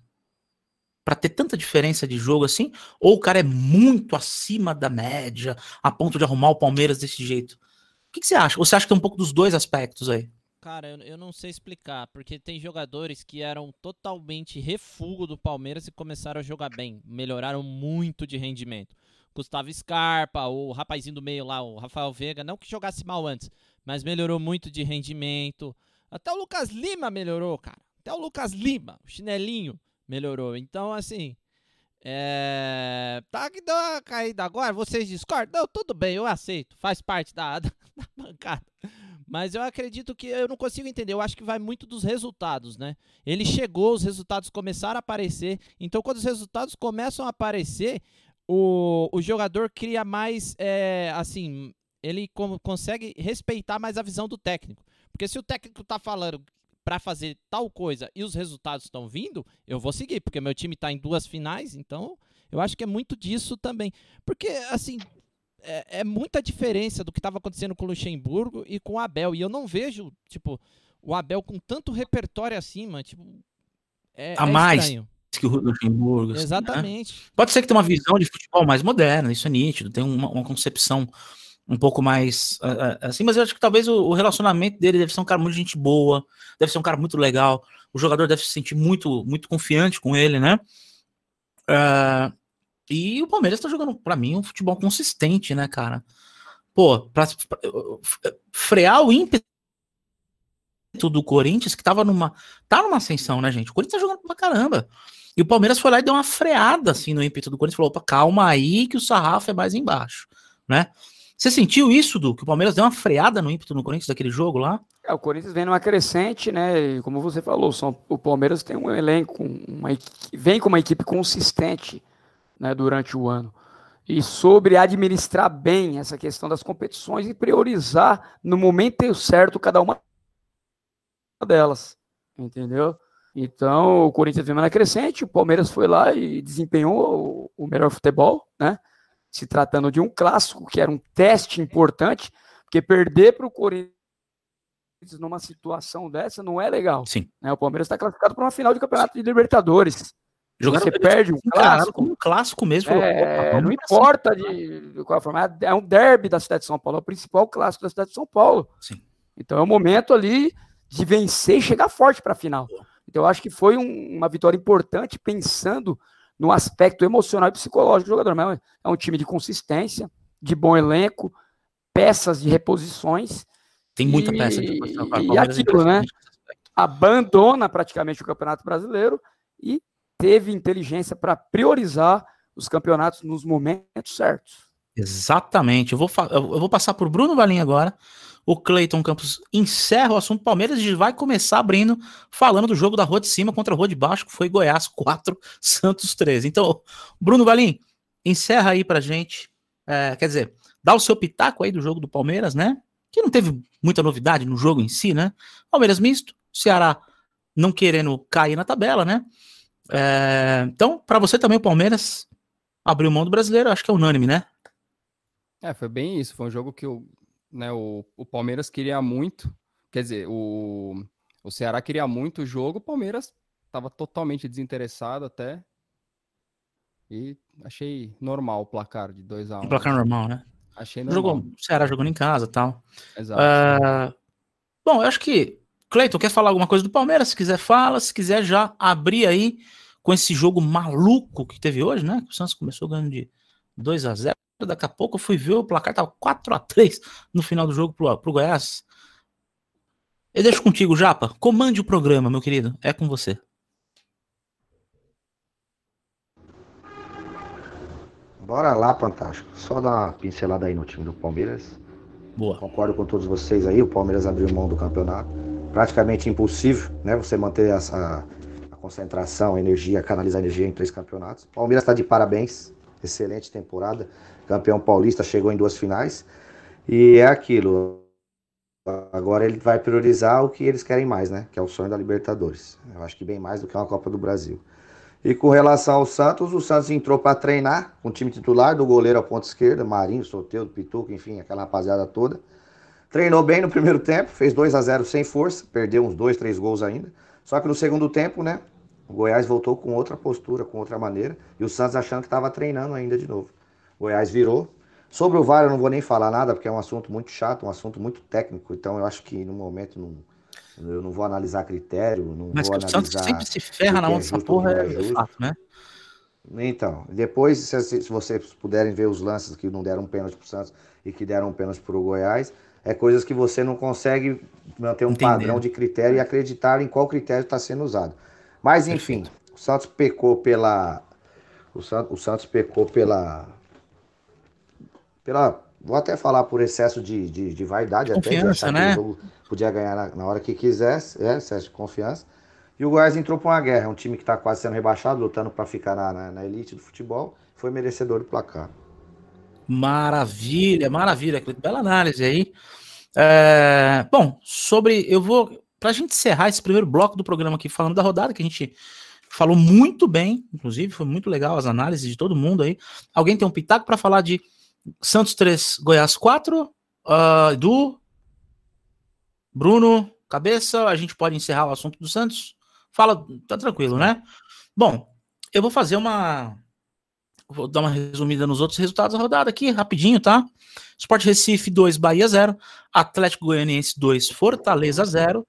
para ter tanta diferença de jogo assim? Ou o cara é muito acima da média, a ponto de arrumar o Palmeiras desse jeito? O que, que você acha? Ou você acha que tem um pouco dos dois aspectos aí? Cara, eu, eu não sei explicar, porque tem jogadores que eram totalmente refúgio do Palmeiras e começaram a jogar bem, melhoraram muito de rendimento. Gustavo Scarpa, o rapazinho do meio lá, o Rafael Veiga, não que jogasse mal antes, mas melhorou muito de rendimento. Até o Lucas Lima melhorou, cara. Até o Lucas Lima, o chinelinho, melhorou. Então, assim, é... Tá que deu uma caída agora, vocês discordam? Não, tudo bem, eu aceito, faz parte da, da, da bancada. Mas eu acredito que eu não consigo entender. Eu acho que vai muito dos resultados, né? Ele chegou, os resultados começaram a aparecer. Então, quando os resultados começam a aparecer, o, o jogador cria mais, é, assim, ele consegue respeitar mais a visão do técnico. Porque se o técnico tá falando para fazer tal coisa e os resultados estão vindo, eu vou seguir, porque meu time tá em duas finais, então eu acho que é muito disso também. Porque, assim, é, é muita diferença do que estava acontecendo com o Luxemburgo e com o Abel. E eu não vejo, tipo, o Abel com tanto repertório acima, tipo. É, A é mais estranho. Que o Luxemburgo. assim, né? Exatamente. Pode ser que tenha uma visão de futebol mais moderna, isso é nítido, tem uma, uma concepção um pouco mais assim, mas eu acho que talvez o, relacionamento dele deve ser um cara muito gente boa, deve ser um cara muito legal, o jogador deve se sentir muito, muito confiante com ele, né? Ah, e o Palmeiras tá jogando, pra mim, um futebol consistente, né, cara? Pô, pra, pra- frear o ímpeto do Corinthians, que tava numa. Tá numa ascensão, né, gente? O Corinthians tá jogando pra caramba. E o Palmeiras foi lá e deu uma freada, assim, no ímpeto do Corinthians. Falou, opa, calma aí que o sarrafo é mais embaixo, né? Você sentiu isso, Du? Que o Palmeiras deu uma freada no ímpeto no Corinthians daquele jogo lá? É, o Corinthians vem numa crescente, né? E como você falou, são, o Palmeiras tem um elenco, uma, vem com uma equipe consistente né, durante o ano. E sobre administrar bem essa questão das competições e priorizar no momento certo cada uma delas. Entendeu? Então, o Corinthians vem na crescente, o Palmeiras foi lá e desempenhou o, melhor futebol, né? Se tratando de um clássico, que era um teste importante, porque perder para o Corinthians numa situação dessa não é legal. Sim. né? O Palmeiras está classificado para uma final de campeonato de Libertadores. Jogaram, Você perde um clássico, um clássico mesmo. é, não importa de, de qual forma, é é um derby da cidade de São Paulo, é o principal clássico da cidade de São Paulo. Sim. Então é o momento ali de vencer e chegar forte para a final. Então eu acho que foi um- uma vitória importante pensando no aspecto emocional e psicológico do jogador. Mas é um time de consistência, de bom elenco, peças de reposições, Tem muita E- peça de posição. cara. O e aquilo, né? abandona praticamente o Campeonato Brasileiro e teve inteligência para priorizar os campeonatos nos momentos certos. Exatamente. Eu vou, eu vou passar por Bruno Valim agora. O Cleiton Campos encerra o assunto Palmeiras e vai começar abrindo, falando do jogo da Rua de Cima contra a Rua de Baixo, que foi Goiás 4, Santos 13. Então, Bruno Valim, encerra aí pra gente. É, quer dizer, dá o seu pitaco aí do jogo do Palmeiras, né? Que não teve muita novidade no jogo em si, né? Palmeiras misto, Ceará não querendo cair na tabela, né? É, então, pra você também, o Palmeiras abriu mão do brasileiro, acho que é unânime, né? É, foi bem isso. Foi um jogo que o, né, o, o Palmeiras queria muito. Quer dizer, o, o Ceará queria muito o jogo, o Palmeiras estava totalmente desinteressado até. E achei normal o placar de 2 a 1 Um placar normal, né? Achei normal. Jogou, o Ceará jogando em casa tal. Exato. Ah, bom, eu acho que. Cleiton, quer falar alguma coisa do Palmeiras? Se quiser, fala. Se quiser, já abrir aí com esse jogo maluco que teve hoje, né? Que o Santos começou ganhando de 2 a 0 Daqui a pouco eu fui ver o placar, tava 4 a 3 no final do jogo pro, pro Goiás. Eu deixo contigo, Japa. Comande o programa, meu querido. É com você. Bora lá, Fantástico. Só dar uma pincelada aí no time do Palmeiras. Boa. Concordo com todos vocês aí, o Palmeiras abriu mão do campeonato. Praticamente impossível, né? Você manter essa a concentração, a energia, canalizar a energia em três campeonatos. O Palmeiras está de parabéns, excelente temporada. Campeão paulista, chegou em duas finais. E é aquilo. Agora ele vai priorizar o que eles querem mais, né? Que é o sonho da Libertadores. Eu acho que bem mais do que uma Copa do Brasil. E com relação ao Santos, o Santos entrou para treinar com o time titular, do goleiro à ponta esquerda, Marinho, Soteldo, Pituca, enfim, aquela rapaziada toda. Treinou bem no primeiro tempo, fez 2 a 0 sem força, perdeu uns dois, três gols ainda. Só que no segundo tempo, né, o Goiás voltou com outra postura, com outra maneira, e o Santos achando que estava treinando ainda de novo. Goiás virou. Sobre o VAR eu não vou nem falar nada, porque é um assunto muito chato, um assunto muito técnico, então eu acho que no momento não, eu não vou analisar critério, não Mas vou que o Santos analisar sempre se ferra na que é dessa porra, é é fato, né? Então, depois, se, se vocês puderem ver os lances que não deram pênalti pro Santos e que deram pênalti pro Goiás, é coisas que você não consegue manter um Entender. padrão de critério e acreditar em qual critério está sendo usado. Mas, enfim, o Santos pecou pela. O Santos, o Santos pecou pela. Pela. Vou até falar por excesso de, de, de vaidade, até de Confiança, achar né? que o jogo podia ganhar na, na hora que quisesse, é, excesso de confiança. E o Goiás entrou para uma guerra, um time que está quase sendo rebaixado, lutando para ficar na, na, na elite do futebol, foi merecedor do placar. Maravilha, maravilha. Bela análise aí. É, bom, sobre. Eu vou. Pra gente encerrar esse primeiro bloco do programa aqui, falando da rodada, que a gente falou muito bem, inclusive, foi muito legal as análises de todo mundo aí. Alguém tem um pitaco para falar de Santos 3, Goiás 4. Uh, Edu, Bruno, cabeça, a gente pode encerrar o assunto do Santos? Fala, tá tranquilo, né? Bom, eu vou fazer uma. Vou dar uma resumida nos outros resultados da rodada aqui, rapidinho, tá? Sport Recife 2, Bahia 0. Atlético Goianiense 2, Fortaleza 0.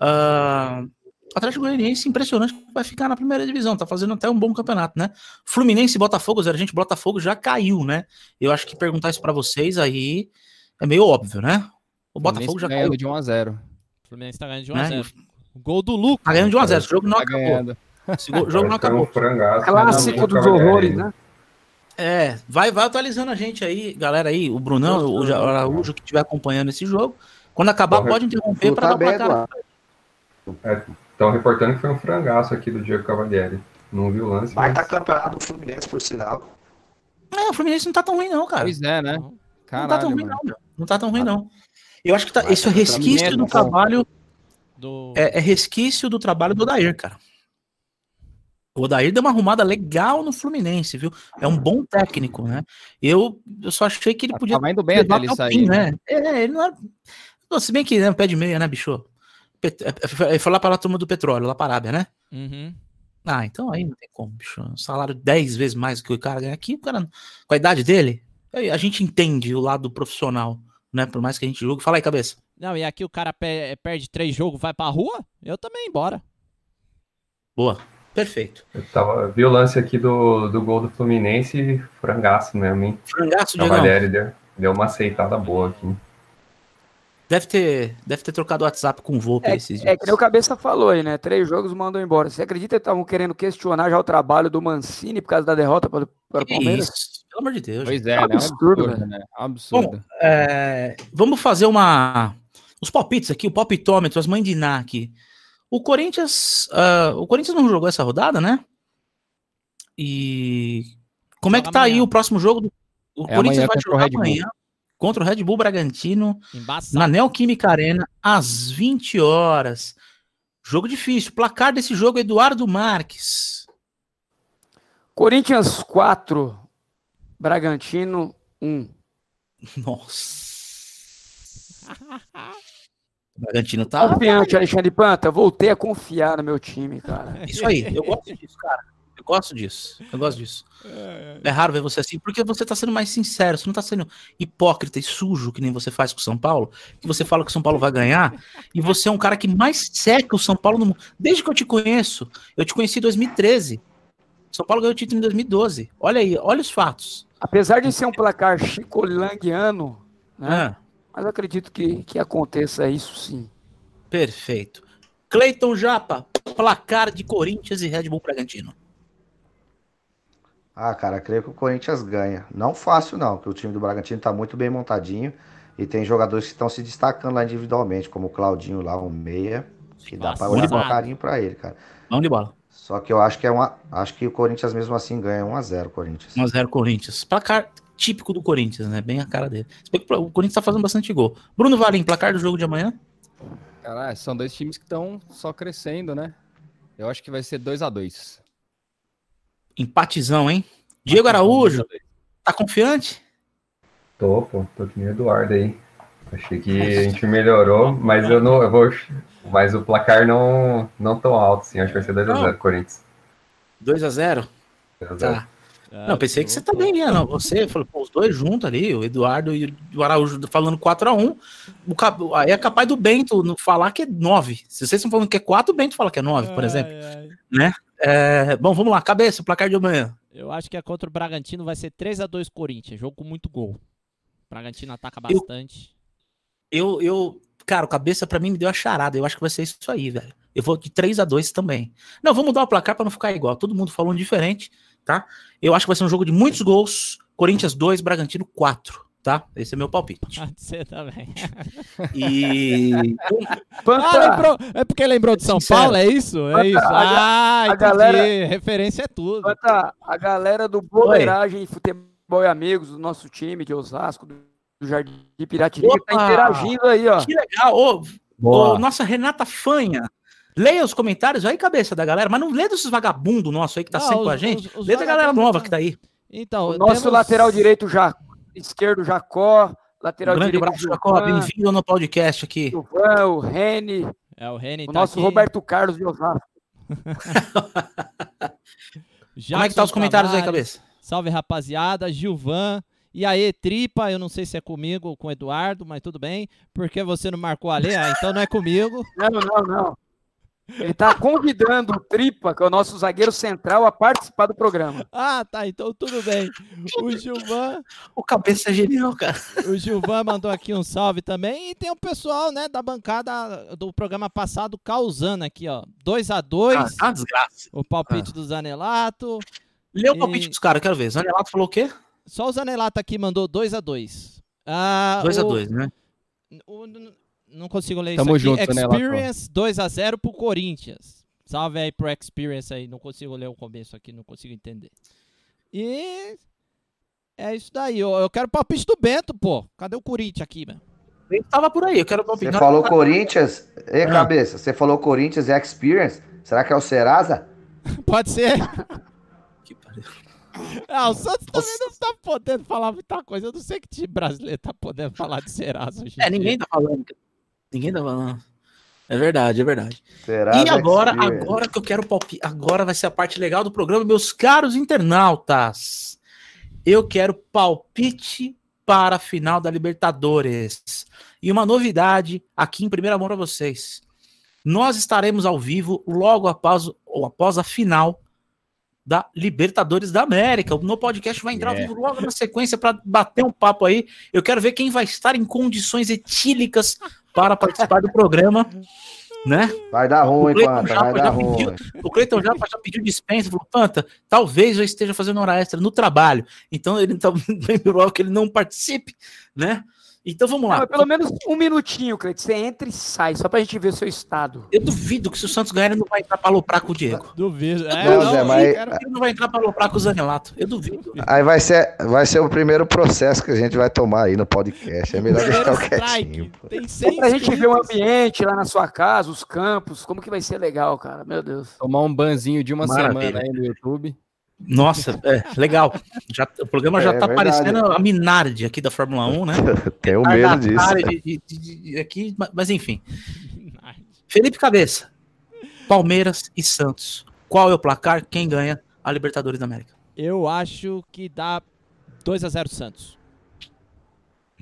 Uh, Atlético Goianiense, impressionante, vai ficar na primeira divisão, tá fazendo até um bom campeonato, né? Fluminense e Botafogo, zero. Gente, Botafogo já caiu, né? Eu acho que perguntar isso para vocês aí é meio óbvio, né? O Botafogo já caiu. de 1 a 0 O Fluminense tá ganhando de 1 a 0 né? Gol do Lucas. Tá ganhando de 1 a 0 Esse jogo não tá acabou. Ganhando. Esse jogo não acabou. Um Clássico dos horrores, né? É, vai, vai atualizando a gente aí, galera aí, o Brunão, o Araújo que estiver acompanhando esse jogo. Quando acabar, pode interromper para dar placar. É, Estão reportando que foi um frangaço aqui do Diego Cavalieri. Não viu o lance. Vai estar mas... campeonato do Fluminense, por sinal. É, o Fluminense não tá tão ruim, não, cara. Pois é, né? Caralho, não tá tão ruim, não. Não tá tão ruim, não. Eu acho que tá, isso é resquício do trabalho. Do... É, é, resquício do trabalho do Odair, cara. O Odair deu uma arrumada legal no Fluminense, viu? É um bom técnico, né? Eu, eu só achei que ele podia. Tava indo bem até ele sair. Né? né? É, ele não era. Se bem que né, pé de meia, né, bicho? É, é, foi lá para a turma do petróleo, lá para a Arábia, né? Uhum. Ah, então aí não tem como, bicho. salário 10 vezes mais do que o cara ganha aqui, o cara, com a idade dele, a gente entende o lado profissional, né? Por mais que a gente julgue. Fala aí, cabeça. Não, e aqui o cara perde três jogos, vai pra rua? Eu também embora. Boa. Perfeito. Eu tava, vi o lance aqui do, do gol do Fluminense, frangaço mesmo, hein? Frangaço, Cavalieri deu, deu uma aceitada boa aqui. Deve ter, deve ter trocado o WhatsApp com o Volpe é, esses dias. É que nem o Cabeça falou aí, né? Três jogos mandou embora. Você acredita que estavam querendo questionar já o trabalho do Mancini por causa da derrota para, para o Palmeiras? Isso, pelo amor de Deus. Pois é, é um absurdo, né? né? Absurdo. Bom, é, vamos fazer uma... Os palpites aqui, o palpitômetro, as mães de Iná aqui. O Corinthians... Uh, o Corinthians não jogou essa rodada, né? E... Como é que tá amanhã. aí o próximo jogo? O é Corinthians vai jogar amanhã contra o Red Bull Bragantino Embaçado. na Neoquímica Arena às 20 horas. Jogo difícil. Placar desse jogo, Eduardo Marques. Corinthians 4, Bragantino 1. Nossa. O Bragantino tá. Confiante, Alexandre Panta. Voltei a confiar no meu time, cara. Isso aí, eu gosto disso, cara. Gosto disso. Eu gosto disso. É, é. é raro ver você assim, porque você tá sendo mais sincero, você não tá sendo hipócrita e sujo, que nem você faz com o São Paulo, que você fala que o São Paulo vai ganhar, e você é um cara que mais seca o São Paulo no mundo. Desde que eu te conheço, eu te conheci em 2013. São Paulo ganhou o título em 2012. Olha aí, olha os fatos. Apesar de ser um placar chicolanguiano, né? É. Mas eu acredito que, que aconteça isso sim. Perfeito. Cleiton Japa, placar de Corinthians e Red Bull Bragantino. Ah, cara, creio que o Corinthians ganha. Não fácil, não, porque o time do Bragantino está muito bem montadinho e tem jogadores que estão se destacando lá individualmente, como o Claudinho lá, um meia, que dá para olhar com carinho para ele, cara. Mão de bola. Só que eu acho que é uma. Acho que o Corinthians mesmo assim ganha 1x0 Corinthians. 1x0 Corinthians. Placar típico do Corinthians, né? Bem a cara dele. O Corinthians tá fazendo bastante gol. Bruno Valim, placar do jogo de amanhã? Caralho, são dois times que estão só crescendo, né? Eu acho que vai ser 2 a 2 Empatizão, hein? Diego Araújo, tá confiante? Tô, pô, tô aqui no Eduardo aí. Achei que a gente melhorou, mas eu não eu vou. Mas o placar não, não tão alto, assim. Acho que vai ser 2x0 Corinthians. 2x0? Tá. Ah, não, pensei que você também ia, não. Você falou, pô, os dois juntos ali, o Eduardo e o Araújo falando 4x1. Aí é capaz do Bento falar que é 9. Se vocês estão falando que é 4, o Bento fala que é 9, por exemplo. Ai, ai. Né? É, bom, vamos lá, cabeça, placar de amanhã. Eu acho que é contra o Bragantino vai ser 3 a 2 Corinthians, jogo com muito gol. O Bragantino ataca bastante. Eu, eu, eu cara, o cabeça para mim me deu a charada. Eu acho que vai ser isso aí, velho. Eu vou de 3 a 2 também. Não, vamos mudar o placar para não ficar igual. Todo mundo falando diferente, tá? Eu acho que vai ser um jogo de muitos gols. Corinthians 2, Bragantino 4 tá? Esse é meu palpite. Pode ser também. E. ah, lembrou, é porque lembrou de São Paulo, é isso? É isso. Ah, a, a galera, referência é tudo. Panta, a galera do Boleiragem Futebol e Amigos, do nosso time de Osasco, do Jardim Piratininga, tá interagindo aí, ó. Que legal. Ô, ô, nossa Renata Fanha. Leia os comentários aí, cabeça da galera, mas não lê desses vagabundos nossos aí que tá não, sempre os, com a gente. Os, os lê da galera nova que tá aí. Então, o nosso temos... lateral direito já esquerdo, Jacó. Lateral Um grande direito, abraço, Jacó. Bem-vindo no podcast aqui. Gilvan, o Rene, É, o Reni o tá nosso aqui. Roberto Carlos de Osasco. Como é que tá os comentários aí, cabeça? Salve, rapaziada. Gilvan. E aí, tripa, eu não sei se é comigo ou com o Eduardo, mas tudo bem. Porque você não marcou a lei? Ah, então não é comigo. Não, não, não. Ele tá convidando o Tripa, que é o nosso zagueiro central, a participar do programa. Ah, tá, então tudo bem. O Gilvan, O cabeça é genial, cara. o Gilvan mandou aqui um salve também. E tem o pessoal, né, da bancada do programa passado causando aqui, ó. 2 a 2 Ah, tá desgraça. o palpite do Zanelato. Lê o E- palpite dos caras, quero ver. Zanelato falou o quê? Só o Zanelato aqui mandou 2 a 2 ah, 2x2, né? o- o- não consigo ler Tamo isso aqui. junto, Zanelato. Experience 2x0 pro Corinthians. Salve aí pro Experience aí. Não consigo ler o começo aqui, não consigo entender. E é isso daí. Eu, eu quero palpite do Bento, pô. Cadê o Corinthians aqui, mano? Ele tava por aí, eu quero Você palpite. falou Corinthians. Ei, Ah. cabeça, você falou Corinthians e Experience. Será que é o Serasa? Pode ser. Que pariu. Ah, o Santos também não tá podendo falar muita coisa. Eu não sei que time brasileiro tá podendo falar de Serasa hoje. É, ninguém tá falando. Ninguém tá falando. É verdade, é verdade. Serasa E agora, Experience. agora que eu quero palpite, agora vai ser a parte legal do programa, meus caros internautas. Eu quero palpite para a final da Libertadores. E uma novidade aqui em primeira mão para vocês. Nós estaremos ao vivo logo após, ou após a final da Libertadores da América. O No podcast vai entrar ao vivo logo na sequência para bater um papo aí. Eu quero ver quem vai estar em condições etílicas para participar do programa, né? Vai dar ruim, O Cleiton Panta, Japa vai dar ruim. pediu- O Cleiton já, já pediu dispensa, falou, Panta, talvez eu esteja fazendo hora extra no trabalho. Então ele tá bem provável que ele não participe, né? Então vamos Não, lá. mas pelo menos um minutinho, Cleiton. Você entra e sai, só pra gente ver o seu estado. Eu duvido que se o Santos ganhar, ele não vai entrar pra aloprar com o Diego. Duvido. É, Não, não, Zé, eu mas- Ele não vai entrar pra aloprar com o Zanelato. Eu duvido. Aí vai ser, vai ser o primeiro processo que a gente vai tomar aí no podcast. É melhor deixar o quietinho. strike. Tem Só seis pra gente ver o ambiente lá na sua casa, os campos, como que vai ser legal, cara. Meu Deus. Tomar um banzinho de uma Maravilha. semana aí no YouTube. Nossa, é, legal. Já, o programa já É tá verdade. parecendo a Minardi aqui da Fórmula 1, né? Tenho medo disso. De- de- de- de- aqui, mas- enfim. Felipe Cabeça, Palmeiras e Santos. Qual é o placar? Quem ganha a Libertadores da América? Eu acho que dá 2x0 Santos.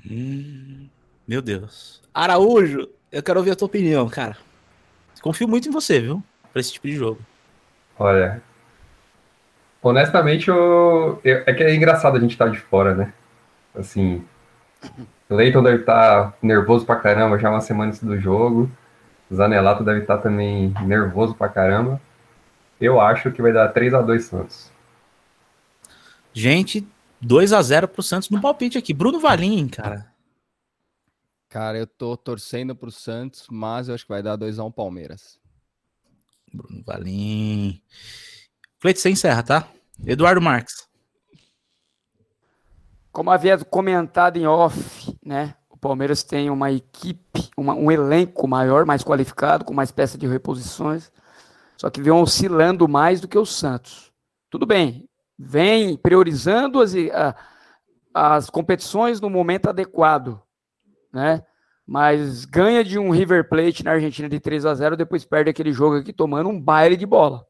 Hum, meu Deus. Araújo, eu quero ouvir a tua opinião, cara. Confio muito em você, viu? Pra esse tipo de jogo. Olha, honestamente, eu, eu- é que é engraçado a gente estar de fora, né? Assim, o Leiton deve estar nervoso pra caramba já uma semana antes do jogo. O Zanelato deve estar também nervoso pra caramba. Eu acho que vai dar 3 a 2 Santos. Gente, 2 a 0 pro Santos no palpite aqui. Bruno Valim, cara. Cara, eu tô torcendo pro Santos, mas eu acho que vai dar 2x1 Palmeiras. Bruno Valim. Cleiton, você encerra, tá? Eduardo Marques. Como havia comentado em off, né? O Palmeiras tem uma equipe, uma- um elenco maior, mais qualificado, com mais peças de reposições, só que vem oscilando mais do que o Santos. Tudo bem, vem priorizando as, a- as competições no momento adequado, né? Mas ganha de um River Plate na Argentina de 3 a 0 depois perde aquele jogo aqui tomando um baile de bola.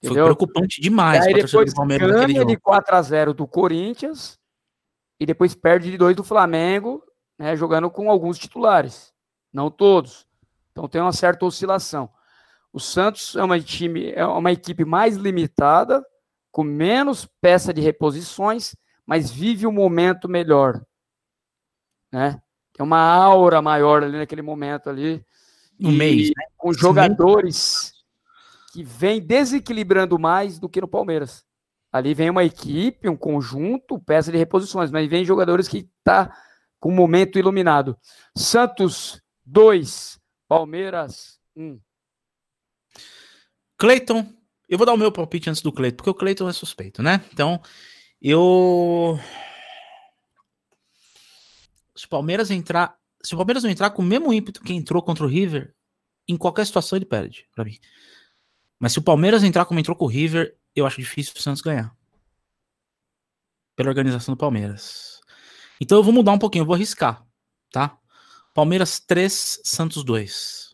Foi Entendeu? preocupante demais E aí depois ganha de 4 a 0 do Corinthians e depois perde de 2 do Flamengo, né, jogando com alguns titulares, não todos. Então tem uma certa oscilação. O Santos é uma time, é uma equipe mais limitada, com menos peça de reposições, mas vive um momento melhor, né? Tem uma aura maior ali naquele momento ali. No E mês, né? Com Esse jogadores que vem desequilibrando mais do que no Palmeiras. Ali vem uma equipe, um conjunto, peça de reposições, mas vem jogadores que tá com o momento iluminado. Santos 2, Palmeiras 1. Cleiton, eu vou dar o meu palpite antes do Cleiton, porque o Cleiton é suspeito, né? Então, eu. Se o Palmeiras entrar. Se o Palmeiras não entrar com o mesmo ímpeto que entrou contra o River, em qualquer situação ele perde, pra mim. Mas se o Palmeiras entrar como entrou com o River, eu acho difícil o Santos ganhar. Pela organização do Palmeiras. Então eu vou mudar um pouquinho, eu vou arriscar, tá? Palmeiras 3, Santos 2.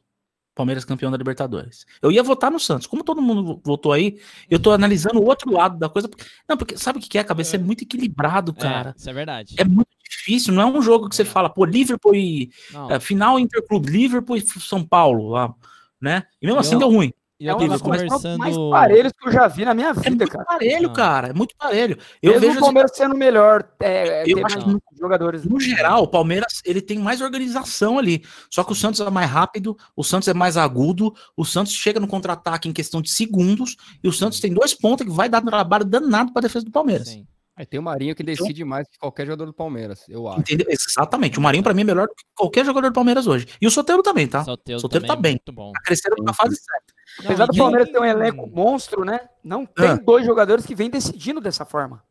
Palmeiras campeão da Libertadores. Eu ia votar no Santos. Como todo mundo votou aí, eu tô analisando o outro lado da coisa. Não, porque sabe o que é? A cabeça é, muito equilibrado, cara. É, isso é verdade. É muito difícil, não é um jogo que você fala, pô, Liverpool e. É, final Interclube, Liverpool e São Paulo, lá, né? E mesmo assim deu ruim. E é um dos conversando... mais parelhos que eu já vi na minha vida, é muito cara. parelho, cara. É muito parelho. Eu Mesmo vejo o Palmeiras assim... sendo melhor, é, eu acho que, jogadores. No geral, o Palmeiras ele tem mais organização ali. Só que o Santos é mais rápido, o Santos é mais agudo, o Santos chega no contra-ataque em questão de segundos e o Santos tem dois pontos que vai dar um trabalho danado para a defesa do Palmeiras. Sim. Aí tem o Marinho que então decide então, mais que qualquer jogador do Palmeiras, eu acho. Entendeu? Exatamente. O Marinho, para mim, é melhor do que qualquer jogador do Palmeiras hoje. E o Soteiro também, tá? Soteiro, Soteiro tá bem. Bom. Tá crescendo na fase certa. Não, Apesar do Palmeiras ter um elenco monstro, né? Não tem ah. dois jogadores que vêm decidindo dessa forma,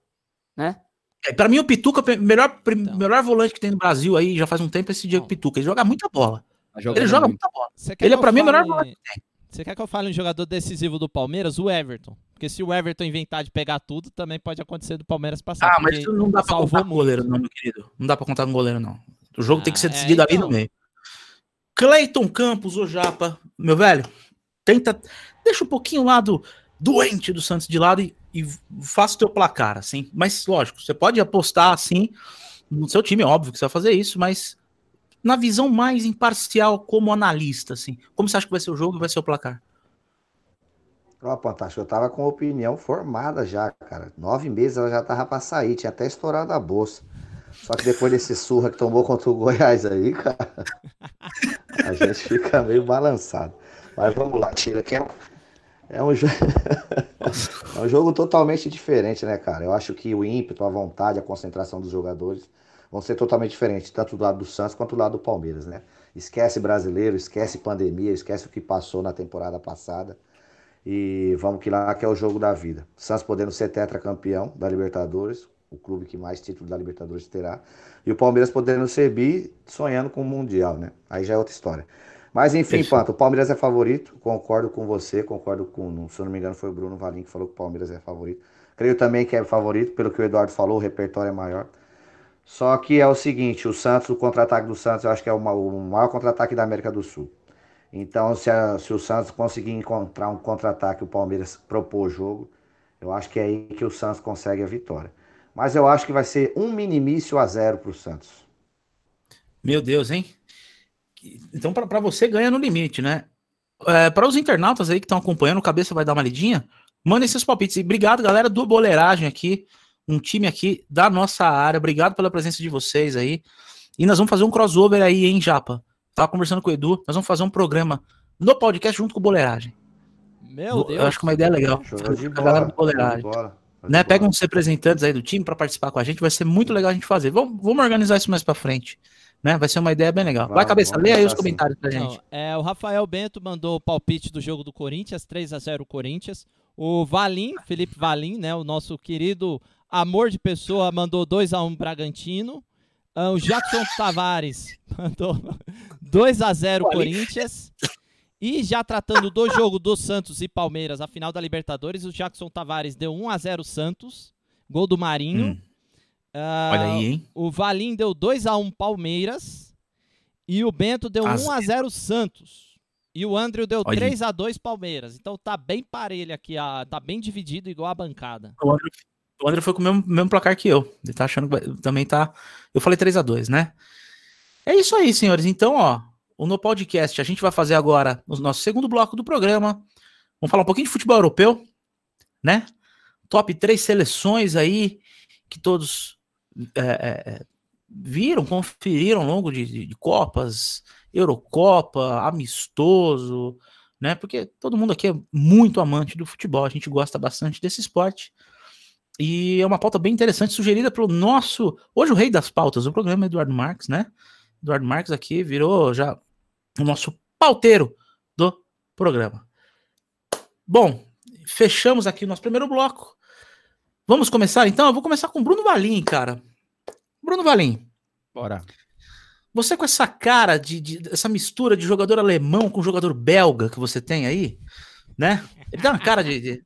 né? É, para mim, o Pituca, melhor, então. melhor volante que tem no Brasil aí, já faz um tempo, é esse Diego Pituca. Ele joga muita bola. Ele joga muito. muita bola. Ele é, pra mim, o melhor volante que tem. Você quer que eu fale um jogador decisivo do Palmeiras? O Everton. Porque se o Everton inventar de pegar tudo, também pode acontecer do Palmeiras passar. Ah, mas não dá pra contar com o goleiro, não, meu querido. Não dá pra contar com o goleiro, não. O jogo ah, tem que ser ah, é, decidido é, então... ali no meio. Cleiton Campos, o Japa, meu velho, tenta. Deixa um pouquinho o lado doente do Santos de lado e, e faça o teu placar, assim. Mas, lógico, você pode apostar assim no seu time, óbvio que você vai fazer isso, mas na visão mais imparcial como analista, assim. Como você acha que vai ser o jogo e vai ser o placar? Ó, Pantacho, eu tava com opinião formada já, cara. Nove meses ela já tava pra sair, tinha até estourado a bolsa. Só que depois desse surra que tomou contra o Goiás aí, cara, a gente fica meio balançado. Mas vamos lá, tira que é, é um jogo. é um jogo totalmente diferente, né, cara? Eu acho que o ímpeto, a vontade, a concentração dos jogadores vão ser totalmente diferentes, tanto do lado do Santos quanto do lado do Palmeiras, né? Esquece brasileiro, esquece pandemia, esquece o que passou na temporada passada. E vamos que lá que é o jogo da vida. Santos podendo ser tetracampeão da Libertadores, o clube que mais títulos da Libertadores terá. E o Palmeiras podendo ser bi, sonhando com o Mundial, né? Aí já é outra história. Mas enfim, Panto, o Palmeiras é favorito. Concordo com você, concordo com. Se eu não me engano, foi o Bruno Valim que falou que o Palmeiras é favorito. Creio também que é favorito, pelo que o Eduardo falou, o repertório é maior. Só que é o seguinte, o Santos, o contra-ataque do Santos, eu acho que é o maior contra-ataque da América do Sul. Então, se, a, se o Santos conseguir encontrar um contra-ataque, o Palmeiras propor o jogo, eu acho que é aí que o Santos consegue a vitória. Mas eu acho que vai ser um minimício a zero para o Santos. Meu Deus, hein? Então, para você, ganha no limite, né? É, para os internautas aí que estão acompanhando, o cabeça vai dar uma lidinha. Mandem seus palpites. E obrigado, galera do Boleiragem aqui um time aqui da nossa área. Obrigado pela presença de vocês aí. E nós vamos fazer um crossover aí, em Japa? Tava conversando com o Edu, nós vamos fazer um programa no podcast junto com o Boleiragem. Meu Deus. Eu acho que uma ideia legal. de bola, a galera do Boleiragem. Né, pega uns representantes aí do time para participar com a gente, vai ser muito legal a gente fazer. Vamos, vamos organizar isso mais para frente. Né? Vai ser uma ideia bem legal. Vamos, vai, cabeça, lê aí os comentários pra gente. Não, é, o Rafael Bento mandou o palpite do jogo do Corinthians, 3 a 0 Corinthians. O Valim, Felipe Valim, né, o nosso querido Amor de Pessoa mandou 2x1 um Bragantino. Uh, o Jackson Tavares mandou 2x0 Corinthians. E já tratando do jogo do Santos e Palmeiras, a final da Libertadores, o Jackson Tavares deu 1x0 Santos. Gol do Marinho. Hum. Uh, Olha aí, hein? O Valim deu 2x1 Palmeiras. E o Bento deu 1x0 Santos. E o Andrew deu 3x2 Palmeiras. Então tá bem parelho aqui, tá bem dividido igual a bancada. O Andrew o André foi com o mesmo, mesmo placar que eu. Ele tá achando que também tá. Eu falei 3 a 2 né? É isso aí, senhores. Então, ó, o No Podcast, a gente vai fazer agora o nosso segundo bloco do programa. Vamos falar um pouquinho de futebol europeu, né? Top 3 seleções aí que todos é, é, é, viram, conferiram ao longo de, de, de Copas, Eurocopa, amistoso, né? Porque todo mundo aqui é muito amante do futebol, a gente gosta bastante desse esporte. E é uma pauta bem interessante, sugerida pelo nosso. Hoje, o rei das pautas do programa, Eduardo Marques, né? Eduardo Marques aqui virou já o nosso pauteiro do programa. Bom, fechamos aqui o nosso primeiro bloco. Vamos começar então? Eu vou começar com o Bruno Valim, cara. Bruno Valim. Bora. Você com essa cara de, de, essa mistura de jogador alemão com jogador belga que você tem aí, né? Ele dá uma cara de, de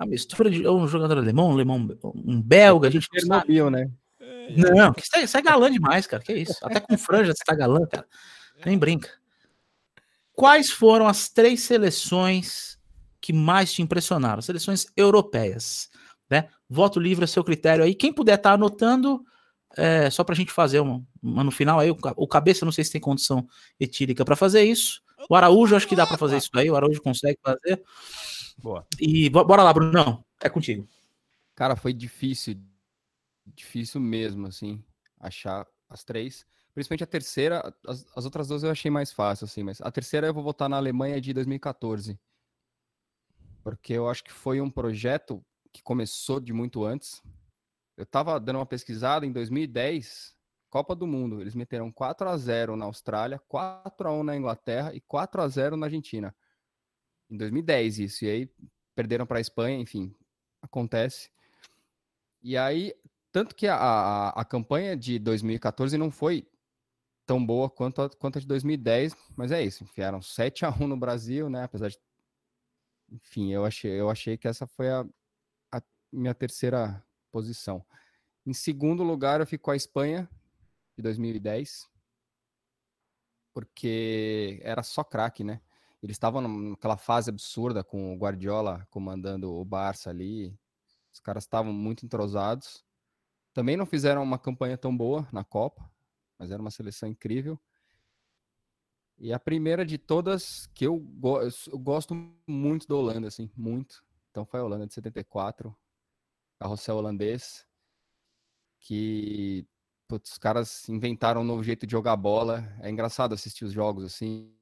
a mistura de um jogador alemão, um alemão, um belga, a gente Chernobyl, né? Não, que você é galã demais, cara. Que isso? Até com franja você tá galã, cara. Nem brinca. Quais foram as três seleções que mais te impressionaram? Seleções europeias, né? Voto livre a seu critério aí. Quem puder estar tá anotando, é, só para a gente fazer uma, uma, no final aí. O, o, cabeça, não sei se tem condição etílica para fazer isso. O Araújo, acho que dá para fazer isso aí. O Araújo consegue fazer. Boa. E bora lá, Bruno. Não, é contigo. Cara, foi difícil. Difícil mesmo, assim, achar as três. Principalmente a terceira, as, as, outras duas eu achei mais fácil, assim, mas a terceira eu vou votar na Alemanha de 2014. Porque eu acho que foi um projeto que começou de muito antes. Eu tava dando uma pesquisada em 2010, Copa do Mundo. Eles meteram 4 a 0 na Austrália, 4 a 1 na Inglaterra e 4 a 0 na Argentina. Em 2010 isso. E aí perderam para a Espanha, enfim, acontece. E aí, tanto que a, a, a campanha de 2014 não foi tão boa quanto a, quanto a de 2010, mas é isso, enfiaram 7 a 1 no Brasil, né? Apesar de. Enfim, eu achei, eu achei que essa foi a, a minha terceira posição. Em segundo lugar, eu fico com a Espanha, de 2010, porque era só craque, né? Eles estavam naquela fase absurda com o Guardiola comandando o Barça ali. Os caras estavam muito entrosados. Também não fizeram uma campanha tão boa na Copa, mas era uma seleção incrível. E a primeira de todas que eu, go eu gosto muito da Holanda, assim, muito. Então foi a Holanda de 74, carrossel holandês, que putz, os caras inventaram um novo jeito de jogar bola. É engraçado assistir os jogos assim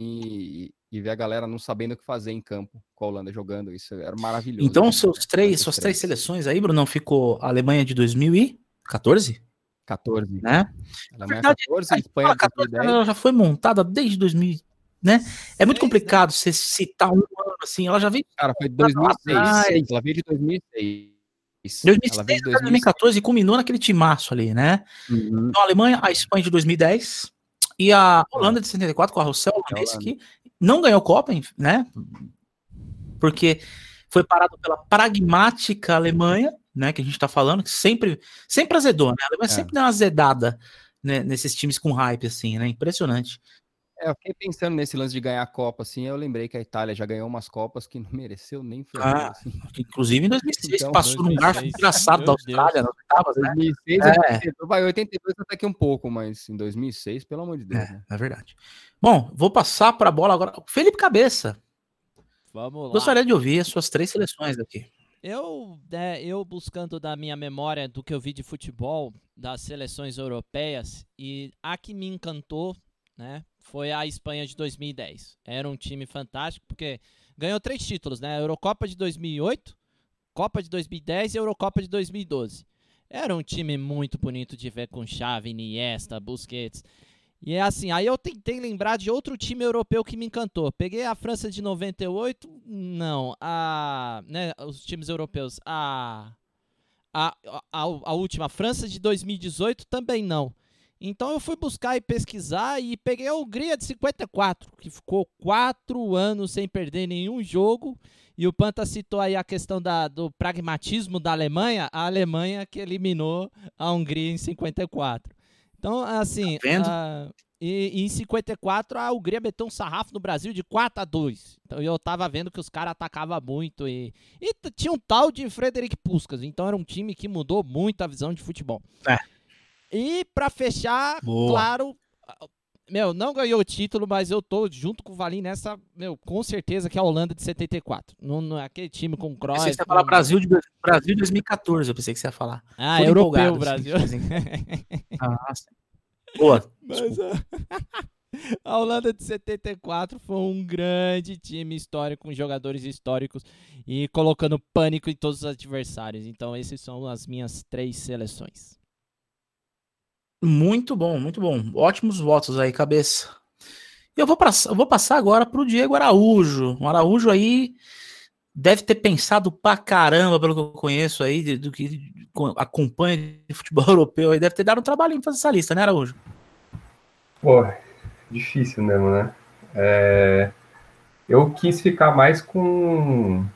e, e ver a galera não sabendo o que fazer em campo com a Holanda jogando. Isso era maravilhoso. Então, seus três, suas três seleções aí, Bruno, ficou a Alemanha de 2014? 14. Né? Ela verdade, 14, a Espanha 14, ela já foi montada desde 2000, né? É muito né? complicado você citar um ano assim, ela já veio... Cara, foi 2006. Ah, ela veio de 2006. 2006 2014 e culminou naquele timaço ali, né? Uhum. Então, a Alemanha, a Espanha de 2010 e a Holanda de 74 com a Rossel holandês, que não ganhou Copa, né? Porque foi parado pela pragmática Alemanha, né, que a gente tá falando, que sempre, sempre azedou, né? A Alemanha é. sempre deu uma azedada né, nesses times com hype, assim, né? Impressionante. É, eu fiquei pensando nesse lance de ganhar a Copa, assim, eu lembrei que a Itália já ganhou umas Copas que não mereceu nem ah, assim. Inclusive em 2006, então, passou 2006, num garfo engraçado da Austrália, não tava, né? 2006, é. 82, vai, 82 até que um pouco, mas em 2006, pelo amor de Deus. É, né? é verdade. Bom, vou passar para a bola agora. Felipe Cabeça. Vamos lá. Gostaria de ouvir as suas três seleções aqui. Eu, é, eu buscando da minha memória do que eu vi de futebol das seleções europeias e a que me encantou, né, foi a Espanha de 2010. Era um time fantástico porque ganhou três títulos, né? Eurocopa de 2008, Copa de 2010 e Eurocopa de 2012. Era um time muito bonito de ver com Xavi, Iniesta, Busquets. E é assim, aí eu tentei lembrar de outro time europeu que me encantou. Peguei a França de 98, não, a, né, os times europeus, a, a, a, a última, a França de 2018 também não. Então eu fui buscar e pesquisar e peguei a Hungria de 54, que ficou quatro anos sem perder nenhum jogo. E o Panta citou aí a questão da, do pragmatismo da Alemanha, a Alemanha que eliminou a Hungria em 54. Então, assim. Tá vendo? Uh, e, e, em 54 a Hungria meteu um sarrafo no Brasil de 4 a 2 Então eu tava vendo que os caras atacavam muito e, e tinha um tal de Frederic Puskas. Então era um time que mudou muito a visão de futebol. É. E para fechar, Boa. claro, meu, não ganhou o título, mas eu tô junto com o Valim nessa, meu, com certeza que é a Holanda de 74. Não, não é aquele time com Cruyff. Pensei que você ia falar Brasil de Brasil 2014, eu pensei que você ia falar. Ah, Todo europeu, Brasil. Assim, Nossa. Boa. Mas, a Holanda de 74 foi um grande time histórico, com jogadores históricos e colocando pânico em todos os adversários. Então, esses são as minhas três seleções. Muito bom, muito bom. Ótimos votos aí, cabeça. Eu vou, eu vou passar agora para o Diego Araújo. O Araújo aí deve ter pensado pra caramba, pelo que eu conheço aí, do que acompanha de futebol europeu, aí deve ter dado um trabalhinho fazer essa lista, né, Araújo? Pô, difícil mesmo, né? É... Eu quis ficar mais com,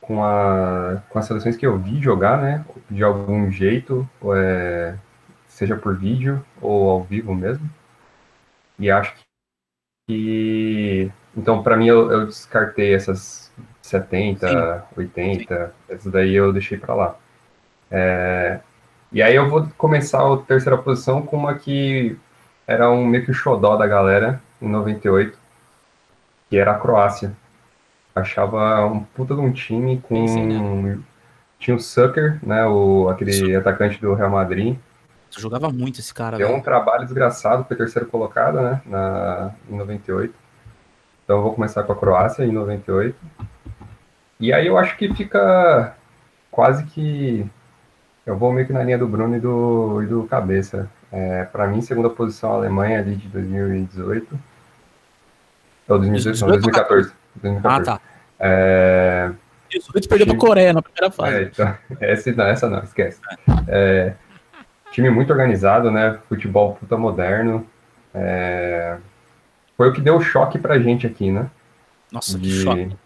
com, a, com as seleções que eu vi jogar, né? De algum jeito, é, seja por vídeo ou ao vivo mesmo. E acho que. Então, para mim, eu, eu, descartei essas 70, Sim. 80, Sim. essas daí eu deixei para lá. É, e aí eu vou começar a terceira posição com uma que era um meio que o xodó da galera, em 98, que era a Croácia. Achava um puta de um time com. Sim, né? Tinha o Sucker, né? O, aquele atacante do Real Madrid. Jogava muito esse cara. Deu um trabalho desgraçado, foi terceiro colocado, né? Na, em 98. Então eu vou começar com a Croácia em 98. E aí eu acho que fica quase que. Eu vou meio que na linha do Bruno e do, e do Cabeça. É, para mim, segunda posição a Alemanha ali de 2018. Ou 2018, não, 2014. 2014. Ah, tá. É... Isso, a gente perdeu time... pra Coreia na primeira fase. É, então, essa, não, essa não, esquece. É, time muito organizado, né? Futebol puta moderno. É, foi o que deu o choque pra gente aqui, né? Nossa, de, que choque.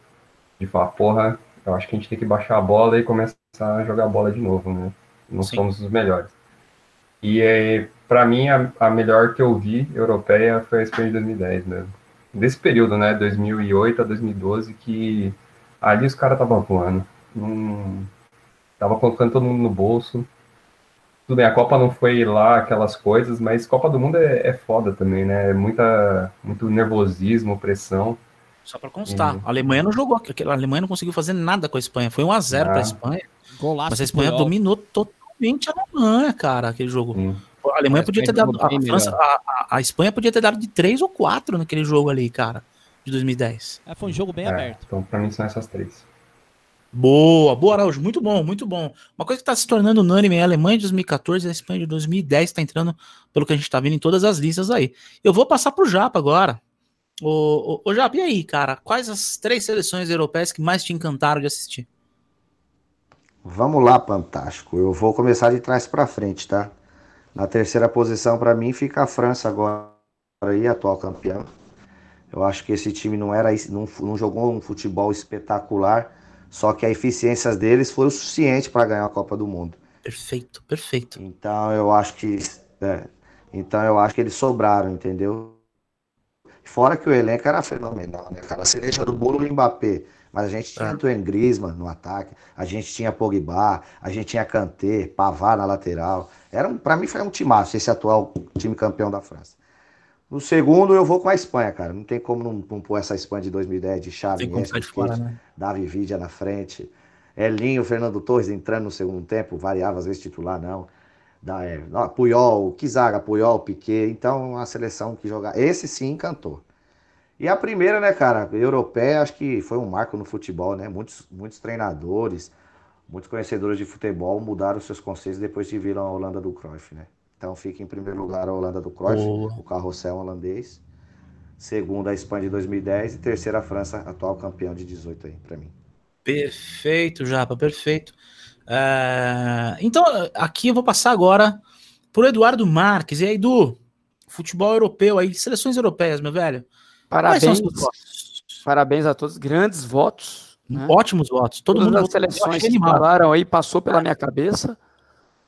De falar, porra, eu acho que a gente tem que baixar a bola e começar a jogar bola de novo, né? Não Sim. somos os melhores. E é, para mim, a, a, melhor que eu vi europeia foi a Espanha de 2010 mesmo. Desse período, né? 2008 a 2012, que ali os caras estavam voando. Não, tava colocando todo mundo no bolso. Tudo bem, a Copa não foi lá aquelas coisas, mas Copa do Mundo é, é foda também, né? É muita, muito nervosismo, pressão. Só para constar, a Alemanha não jogou, a Alemanha não conseguiu fazer nada com a Espanha. Foi 1 a 0 ah. para a Espanha. Golaço mas a Espanha dominou totalmente a Alemanha, cara, aquele jogo. Hum. A Alemanha podia ter dado. A, França, a, a, Espanha podia ter dado de 3 ou 4 naquele jogo ali, cara, de 2010. É, foi um jogo bem é, aberto. Então, para mim, são essas três. Boa, boa, Araújo. Muito bom, muito bom. Uma coisa que está se tornando unânime é a Alemanha de 2014 e a Espanha de 2010 está entrando, pelo que a gente está vendo em todas as listas aí. Eu vou passar para o Japa agora. Ô, ô, ô Japa, e aí, cara? Quais as três seleções europeias que mais te encantaram de assistir? Vamos lá, fantástico. Eu vou começar de trás para frente, tá? Na terceira posição, para mim, fica a França agora aí, atual campeão. Eu acho que esse time não era não, não jogou um futebol espetacular só que a eficiência deles foi o suficiente para ganhar a Copa do Mundo. Perfeito, perfeito. Então eu acho que é, então eu acho que eles sobraram, entendeu? Fora que o elenco era fenomenal, né, cara? A cereja do bolo do Mbappé. Mas a gente tinha é. Antoine Griezmann no ataque, a gente tinha Pogba, a gente tinha Kanté, Pavard na lateral. Era um, para mim foi um timaço esse atual time campeão da França. No segundo, eu vou com a Espanha, cara. Não tem como não, não pôr essa Espanha de 2010 de Xavi, fora, né? Davi Vidia na frente. Elinho, Fernando Torres entrando no segundo tempo, variava às vezes titular, não. Da, é, Puyol, Kizaga, Puyol, Piquet. Então, a seleção que jogar. Esse sim encantou. E a primeira, né, cara, europeia, acho que foi um marco no futebol, né? Muitos, muitos treinadores, muitos conhecedores de futebol mudaram seus conceitos depois de viram a Holanda do Cruyff, né? Então fica em primeiro lugar a Holanda do Cruyff, Boa. o carrossel holandês. Segundo a Espanha de 2010 e terceira a França, atual campeão de 18 aí, para mim. Perfeito, Japa, perfeito. É... Então, aqui eu vou passar agora pro Eduardo Marques. E aí, Edu, futebol europeu aí, seleções europeias, meu velho. Parabéns. Parabéns a todos, grandes votos. Né? Ótimos votos. Todo Todas mundo as seleções que falaram aí passou pela minha cabeça.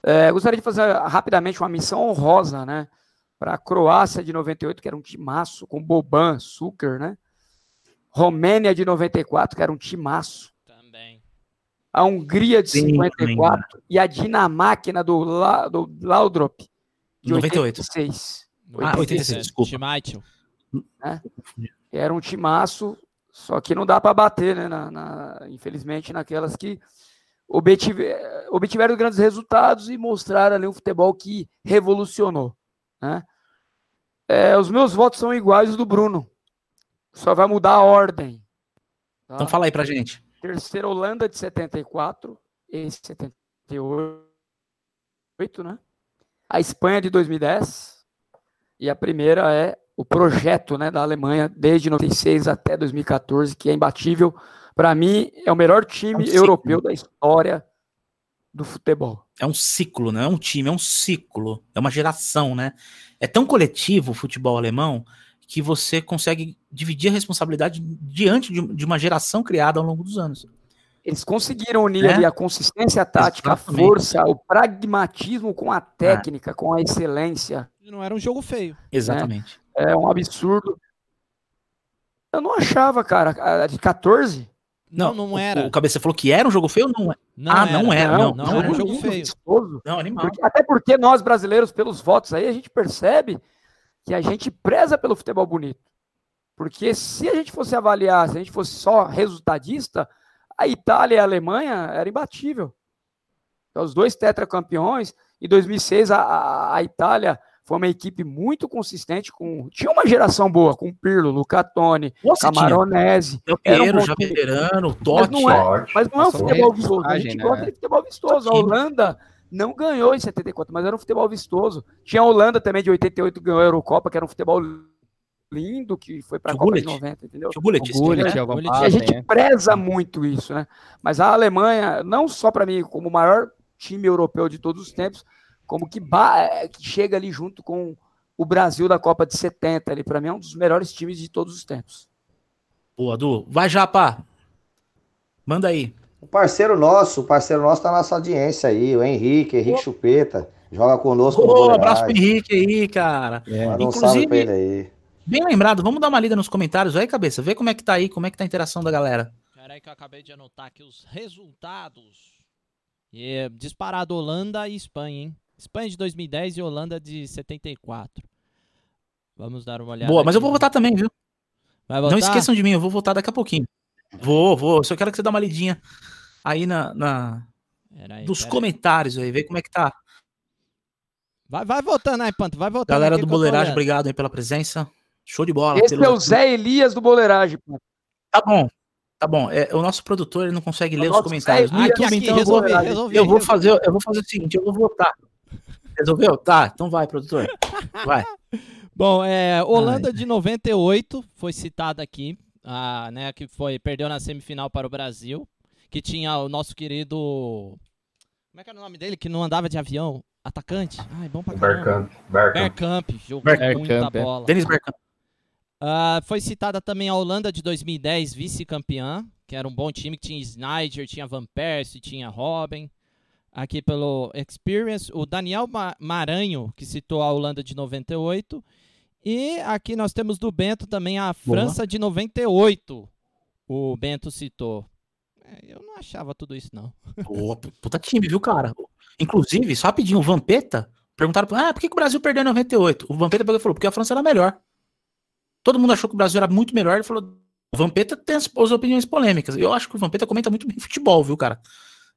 É, gostaria de fazer rapidamente uma missão honrosa, né? Para a Croácia de 98, que era um timaço, com Boban, Suker, né? Romênia de 94, que era um timaço. Também. A Hungria de Sim, 54 também. e a Dinamáquina do, La, do Laudrop de 98. 86. Ah, 86, desculpa. Né? Era um timaço, só que não dá para bater, né? Na, na, infelizmente, naquelas que obtiver, obtiveram grandes resultados e mostraram ali um futebol que revolucionou. Né? É, os meus votos são iguais aos do Bruno. Só vai mudar a ordem. Tá? Então fala aí pra gente. Terceira Holanda de 74, esse 78, né? A Espanha de 2010 e a primeira é o projeto, né, da Alemanha desde 96 até 2014, que é imbatível para mim, é o melhor time é um europeu da história do futebol. É um ciclo, não é um time, é um ciclo. É uma geração, né? É tão coletivo o futebol alemão que você consegue dividir a responsabilidade diante de, uma geração criada ao longo dos anos. Eles conseguiram unir Né? ali a consistência tática, Exatamente. a força, o pragmatismo com a técnica, com a excelência. Não era um jogo feio. Exatamente. É um absurdo. Eu não achava, cara, a de 14. Não, não, o- era. O, Cabeça falou que era um jogo feio? Não é. Não Ah, não era, não, não era um jogo lindo, feio. vistoso. Não, animal. Porque- até porque nós brasileiros, pelos votos aí, a gente percebe que a gente preza pelo futebol bonito. Porque se a gente fosse avaliar, se a gente fosse só resultadista, a Itália e a Alemanha era imbatível. Então, os dois tetracampeões. Em 2006, a, a, a Itália foi uma equipe muito consistente. com Tinha uma geração boa, com Pirlo, Luca Toni, Nossa. Camaronese. Era um já veterano, Totti. não é-. Mas não é um futebol vistoso. A gente né? gosta de futebol vistoso. A. Holanda não ganhou em 74, mas era um futebol vistoso. Tinha a Holanda também de 88 que ganhou a Eurocopa, que era um futebol lindo, que foi para a Copa de Gullit. 90, entendeu? Tinha o Bullet. O Gullit, né? E a gente é. preza muito isso, né? Mas a Alemanha, não só para mim, como o maior time europeu de todos os tempos, como que, ba- é, que chega ali junto com o Brasil da Copa de 70, ali para mim é um dos melhores times de todos os tempos. Boa, Du. Vai, Japa. Manda aí. O parceiro nosso, o parceiro nosso tá na nossa audiência aí, o Henrique, Henrique Chupeta, joga conosco no Ô, Boleiragem. abraço pro Henrique aí, cara. É. Um Inclusive- ele aí. Bem lembrado, vamos dar uma lida nos comentários aí, cabeça. Vê como é que tá aí, como é que tá a interação da galera. Peraí que eu acabei de anotar aqui os resultados. E é disparado Holanda e Espanha, hein? Espanha de 2010 e Holanda de 74. Vamos dar uma olhada. Boa, mas eu aqui. vou votar também, viu? Vai Não esqueçam de mim, eu vou votar daqui a pouquinho. Vou, vou. Eu só quero que você dê uma lidinha aí na, na- Peraí, dos comentários aí, ver como é que tá. Vai, vai votando aí, Panto. Vai votando. Galera aqui do Boleiragem, obrigado aí pela presença. Show de bola. Esse pelo- é o Zé Elias do Boleiragem. pô. Tá bom, tá bom. É, o nosso produtor ele não consegue O ler os comentários. Elias, Aqui, aqui, então eu vou, resolvi, resolvi. eu vou resolvi. fazer, eu vou fazer o seguinte, eu vou votar. Resolveu? Tá, então vai, produtor. Vai. Bom, é, Holanda de 98 foi citada aqui, ah, né, que foi perdeu na semifinal para o Brasil, que tinha o nosso querido como é que era o nome dele que não andava de avião, atacante. Ai, bom pra O caramba. Bergkamp. Bergkamp. Bergkamp, jogou Bergkamp, muita é. bola. Denis Bergkamp. Ah, foi citada também a Holanda de 2010, vice-campeã, que era um bom time, que tinha Snyder, tinha Van Persie, tinha Robin. Aqui pelo Experience, o Daniel Ma- Maranho, que citou a Holanda de 98. E aqui nós temos do Bento também a França de 98. O Bento citou. É, eu não achava tudo isso, não. Pô, puta time, viu, cara? Inclusive, só rapidinho, o Vampeta, perguntaram, ah, por que, que o Brasil perdeu em 98? O Vampeta pegou e falou, porque a França era melhor. Todo mundo achou que o Brasil era muito melhor, ele falou, o Vampeta tem as, as opiniões polêmicas. Eu acho que o Vampeta comenta muito bem futebol, viu, cara?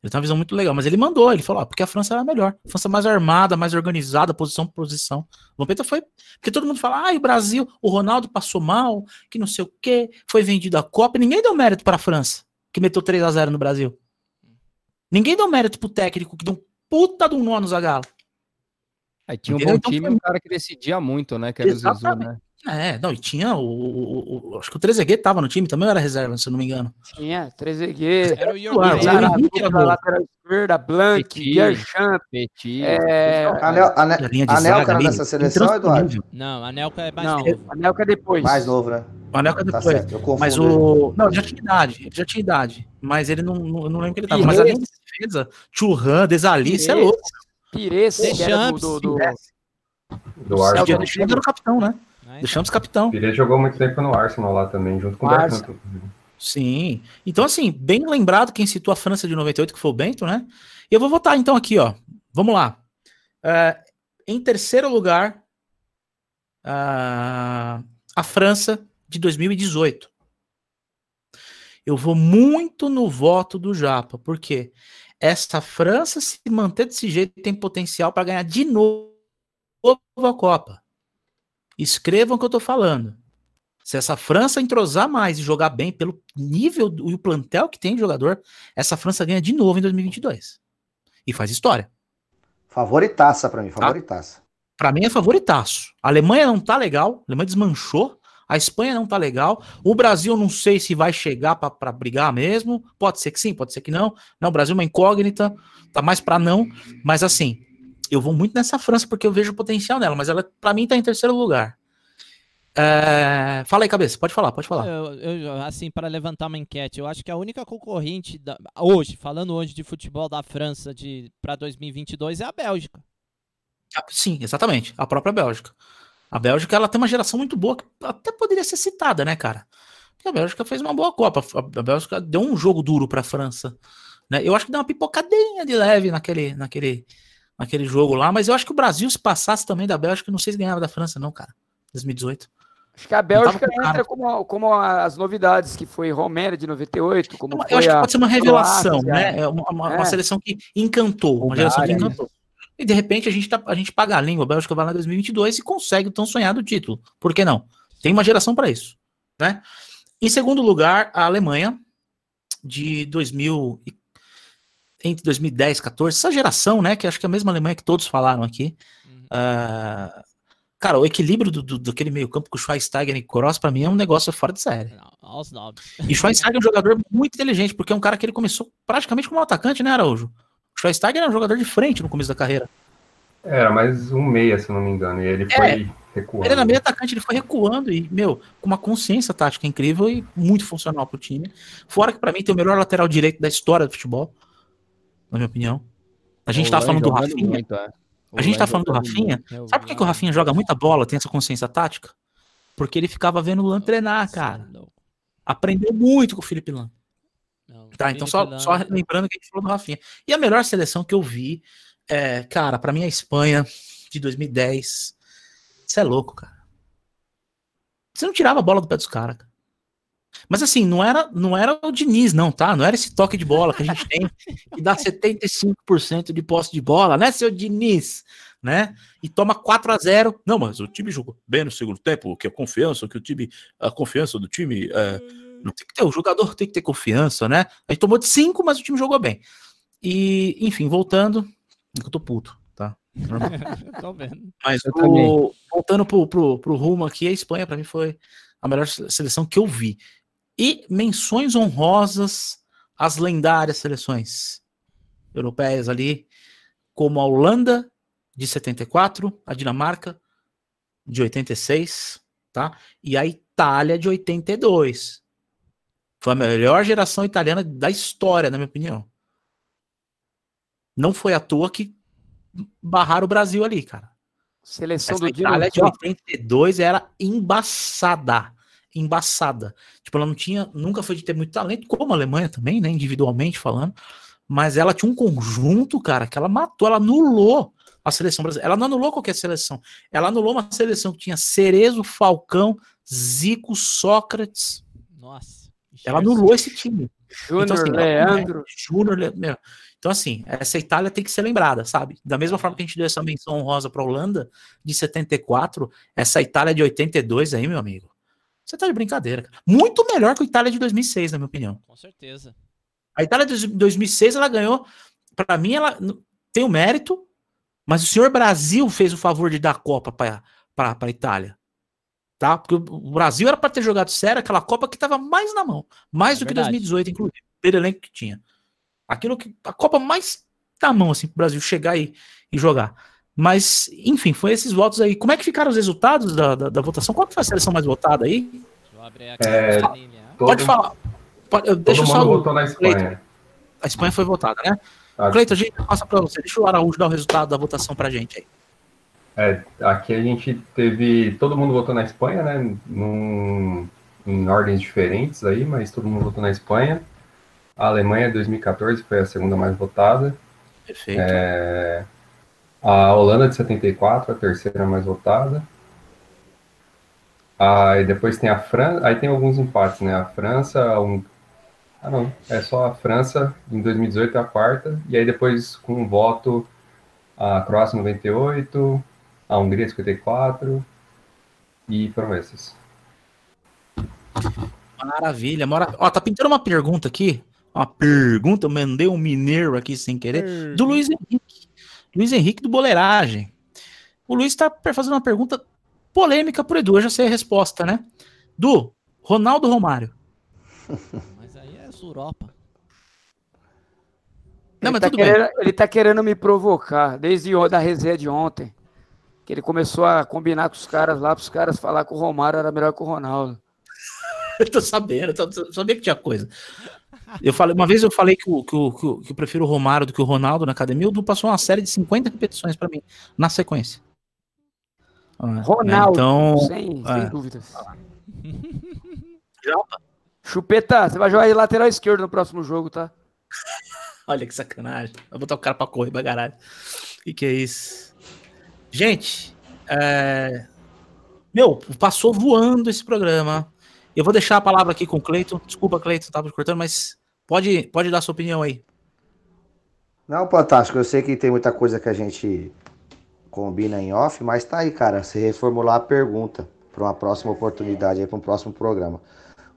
Ele tem uma visão muito legal, mas ele mandou, ele falou, ah, porque a França era melhor. A França mais armada, mais organizada, posição por posição. O Vampeta foi, porque todo mundo fala, ah, o Brasil, o Ronaldo passou mal, que não sei o quê, foi vendido a Copa, ninguém deu mérito para a França, que meteu 3 a 0 no Brasil. Ninguém deu mérito pro técnico que deu um puta de um nó no Zagallo. Aí tinha um Entendeu? bom Então time e um cara que decidia muito, né? Que era o Zizu, Exatamente. né? É, não, e tinha o, o- o- acho que o Trezeguet tava no time, também ou era reserva, se eu não me engano. Tinha Trezeguet, Era o Henrique era na bom. lateral esquerda, Blank. Gerchamp, Petit. é, Anel, ane, A Anelka era ali, dessa seleção, Eduardo? Não, a Nelka é mais não, novo. Anelka é depois. Mais novo, né? O Anelka Tá depois. certo. Mas o. Não, já tinha idade. Ele já tinha idade. Mas ele não, não, eu não lembro que ele tava. Mas a linha de defesa, Churran, Desali, isso é Pires, louco. Pires, do, Deschamps, do, do- Do Celta Arsenal. de O Deschamps era o capitão, né? Né? Deixamos capitão. Ele jogou muito tempo no Arsenal lá também, junto com o Arsenal. Sim. Então, assim, bem lembrado quem citou a França de 98, que foi o Bento, né? E eu vou votar então aqui, ó. Vamos lá. É, em terceiro lugar, ah, a França de 2018. Eu vou muito no voto do Japa, porque essa França, se manter desse jeito, tem potencial para ganhar de novo a Copa. Escrevam o que eu tô falando. Se essa França entrosar mais e jogar bem pelo nível e o plantel que tem de jogador, essa França ganha de novo em 2022. E faz história. Favoritaça pra mim, favoritaça. Pra mim é favoritaço. A Alemanha não tá legal, a Alemanha desmanchou. A Espanha não tá legal. O Brasil não sei se vai chegar pra- pra brigar mesmo. Pode ser que sim, pode ser que não. Não, o Brasil é uma incógnita, tá mais pra não. Mas assim, eu vou muito nessa França porque eu vejo o potencial nela, mas ela pra mim tá em terceiro lugar. É, Fala aí, cabeça, pode falar, pode falar. Eu, eu, assim, para levantar uma enquete, eu acho que a única concorrente da- hoje, falando hoje de futebol da França de para 2022 é a Bélgica. Ah, Sim, exatamente. A própria Bélgica. A Bélgica ela tem uma geração muito boa que até poderia ser citada, né, cara? Porque a Bélgica fez uma boa Copa. A Bélgica deu um jogo duro para a França. Né? Eu acho que deu uma pipocadinha de leve naquele, naquele, naquele jogo lá, mas eu acho que o Brasil, se passasse também da Bélgica, não sei se ganhava da França, não, cara. 2018. Acho que a Bélgica com entra como, como as novidades, que foi Romênia de 98, como Eu acho que pode ser uma revelação, Croácia, né? É uma, uma- uma É. seleção que encantou, uma geração que encantou. E de repente a gente, tá, a gente paga a língua, a Bélgica vai lá em 2022 e consegue o tão sonhado título. Por que não? Tem uma geração para isso, né? Em segundo lugar, a Alemanha de 2000 e- entre 2010 e 14, essa geração, né, que acho que é a mesma Alemanha que todos falaram aqui. Uhum. ah, cara, o equilíbrio do, do, daquele meio-campo com o Schweinsteiger e Kroos, para mim é um negócio fora de série. Não. E Schweinsteiger é um jogador muito inteligente, porque é um cara que ele começou praticamente como um atacante, né, Araújo? O Schweinsteiger era um jogador de frente no começo da carreira. Era mais um meia, se não me engano. E ele foi recuando. Ele era meio atacante, ele foi recuando e, meu, com uma consciência tática incrível e muito funcional pro time. Fora que pra mim tem o melhor lateral direito da história do futebol, na minha opinião. A gente tá Lan falando do Rafinha. muito, é. O A gente tá falando do Rafinha. Eu Sabe por que, que o Rafinha joga muita bola, tem essa consciência tática? Porque ele ficava vendo o Lan treinar, cara. Aprendeu muito com o Felipe Lan. Tá, então só, só lembrando que a gente falou do Rafinha. E a melhor seleção que eu vi, é, cara, pra mim a Espanha de 2010. Você é louco, cara. Você não tirava a bola do pé dos caras, cara. Mas assim, não era, não era o Diniz, não, tá? Não era esse toque de bola que a gente tem, que dá 75% de posse de bola, né, seu Diniz? Né? E toma 4 a 0 Não, mas o time jogou bem no segundo tempo, que a confiança, que o time, a confiança do time é, não tem que ter, o jogador tem que ter confiança, né? A gente tomou de 5, mas o time jogou bem. E, enfim, voltando. Eu tô puto, tá? Tô vendo. Mas Eu o- voltando pro, pro, pro rumo aqui, a Espanha, pra mim, foi a melhor se- seleção que eu vi. E menções honrosas às lendárias seleções europeias ali, como a Holanda de 74, a Dinamarca de 86, tá? E a Itália de 82. Foi a melhor geração italiana da história, na minha opinião. Não foi à toa que barraram o Brasil ali, cara. Seleção Essa do Dino Itália de Zoff. 82 era embaçada. Embaçada. Tipo, ela não tinha, nunca foi de ter muito talento, como a Alemanha também, né? Individualmente falando. Mas ela tinha um conjunto, cara, que ela matou, ela anulou a seleção brasileira. Ela não anulou qualquer seleção. Ela anulou uma seleção que tinha Cerezo, Falcão, Zico, Sócrates. Nossa. Ela anulou esse time. Júnior, Então, assim, Leandro. Júnior, Le- meu. Então, assim, essa Itália tem que ser lembrada, sabe? Da mesma forma que a gente deu essa menção honrosa para a Holanda de 74, essa Itália de 82 aí, meu amigo. Você tá de brincadeira, cara. Muito melhor que a Itália de 2006, na minha opinião. Com certeza. A Itália de 2006, ela ganhou. Para mim, ela tem o mérito, mas o senhor Brasil fez o favor de dar a Copa para a Itália. Tá? Porque o o Brasil era para ter jogado sério aquela Copa que estava mais na mão. Mais É do que verdade. 2018, inclusive. Pelo elenco que tinha. Aquilo que. A Copa mais na mão, assim, pro Brasil chegar e, e jogar. Mas, enfim, foi esses votos aí. Como é que ficaram os resultados da, da, da votação? Qual que foi a seleção mais votada aí? Deixa eu abrir aqui É, a. Todo, Pode falar. Pode- todo deixa mundo só. o- votou na Espanha. A Espanha foi votada, né? Ah, Cleiton, a gente passa para você. Deixa o Araújo dar o resultado da votação pra gente aí. É, aqui a gente teve. Todo mundo votou na Espanha, né? Num- em ordens diferentes aí, mas todo mundo votou na Espanha. A Alemanha 2014 foi a segunda mais votada. Perfeito. É, a Holanda de 74, a terceira mais votada. Aí depois tem a França. Aí tem alguns empates, né? A França, a Hung- ah não, é só a França em 2018 é a quarta. E aí depois com um voto a Croácia 98, a Hungria 54 e foram esses. Maravilha. Mora... Ó, tá pintando uma pergunta aqui. Uma pergunta, eu mandei um mineiro aqui sem querer. Do Luiz Henrique. Luiz Henrique do Boleiragem. O Luiz tá fazendo uma pergunta polêmica pro Edu. Eu já sei a resposta, né? Du, Ronaldo Romário. Mas aí é Europa. Não, ele, mas tá tudo bem. querendo, ele tá querendo me provocar, desde da resenha de ontem. que ele começou a combinar com os caras lá, para os caras falar que o Romário era melhor que o Ronaldo. Eu tô sabendo, eu, tô, eu sabia que tinha coisa. Eu falei, uma vez eu falei que, o, que, o, que, o, que eu prefiro o Romário do que o Ronaldo na academia, o Du passou uma série de 50 repetições para mim, na sequência. Ah, Ronaldo, então, sem, sem é. dúvidas. Japa. Chupeta, você vai jogar de lateral esquerdo no próximo jogo, tá? Olha que sacanagem. Vou botar o cara pra correr pra caralho. Que que é isso? Gente, é... meu, passou voando esse programa. Eu vou deixar a palavra aqui com o Cleiton. Desculpa, Cleiton, tava cortando, mas pode, pode dar sua opinião aí. Não, fantástico. Eu sei que tem muita coisa que a gente combina em off, mas tá aí, cara. Se reformular a pergunta para uma próxima oportunidade aí, para um próximo programa.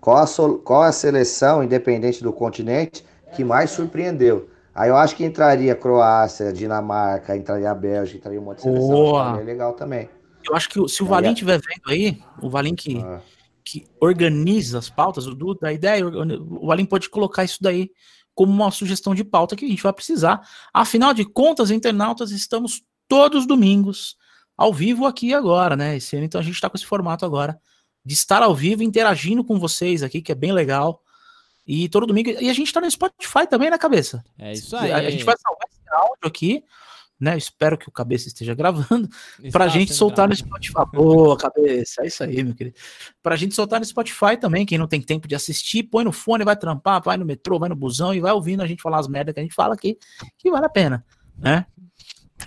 Qual a, qual a seleção, independente do continente, que mais surpreendeu? Aí eu acho que entraria Croácia, Dinamarca, entraria a Bélgica, entraria um monte de seleção. Boa. Legal também. Eu acho que se o Valim estiver vendo aí, o Valim que, Ah, que organiza as pautas, o Duda, a ideia, o Valim pode colocar isso daí como uma sugestão de pauta que a gente vai precisar. Afinal de contas, internautas, estamos todos os domingos ao vivo aqui agora, né? Esse ano, então a gente está com esse formato agora de estar ao vivo, interagindo com vocês aqui, que é bem legal. E todo domingo. E a gente tá no Spotify também, na cabeça. É isso aí. A, a gente vai salvar esse áudio aqui, né? Eu espero que o cabeça esteja gravando pra Está gente soltar no gravado. Spotify. Boa, cabeça. É isso aí, meu querido. Pra gente soltar no Spotify também. Quem não tem tempo de assistir, põe no fone, vai trampar, vai no metrô, vai no busão e vai ouvindo a gente falar as merdas que a gente fala aqui, que vale a pena, né?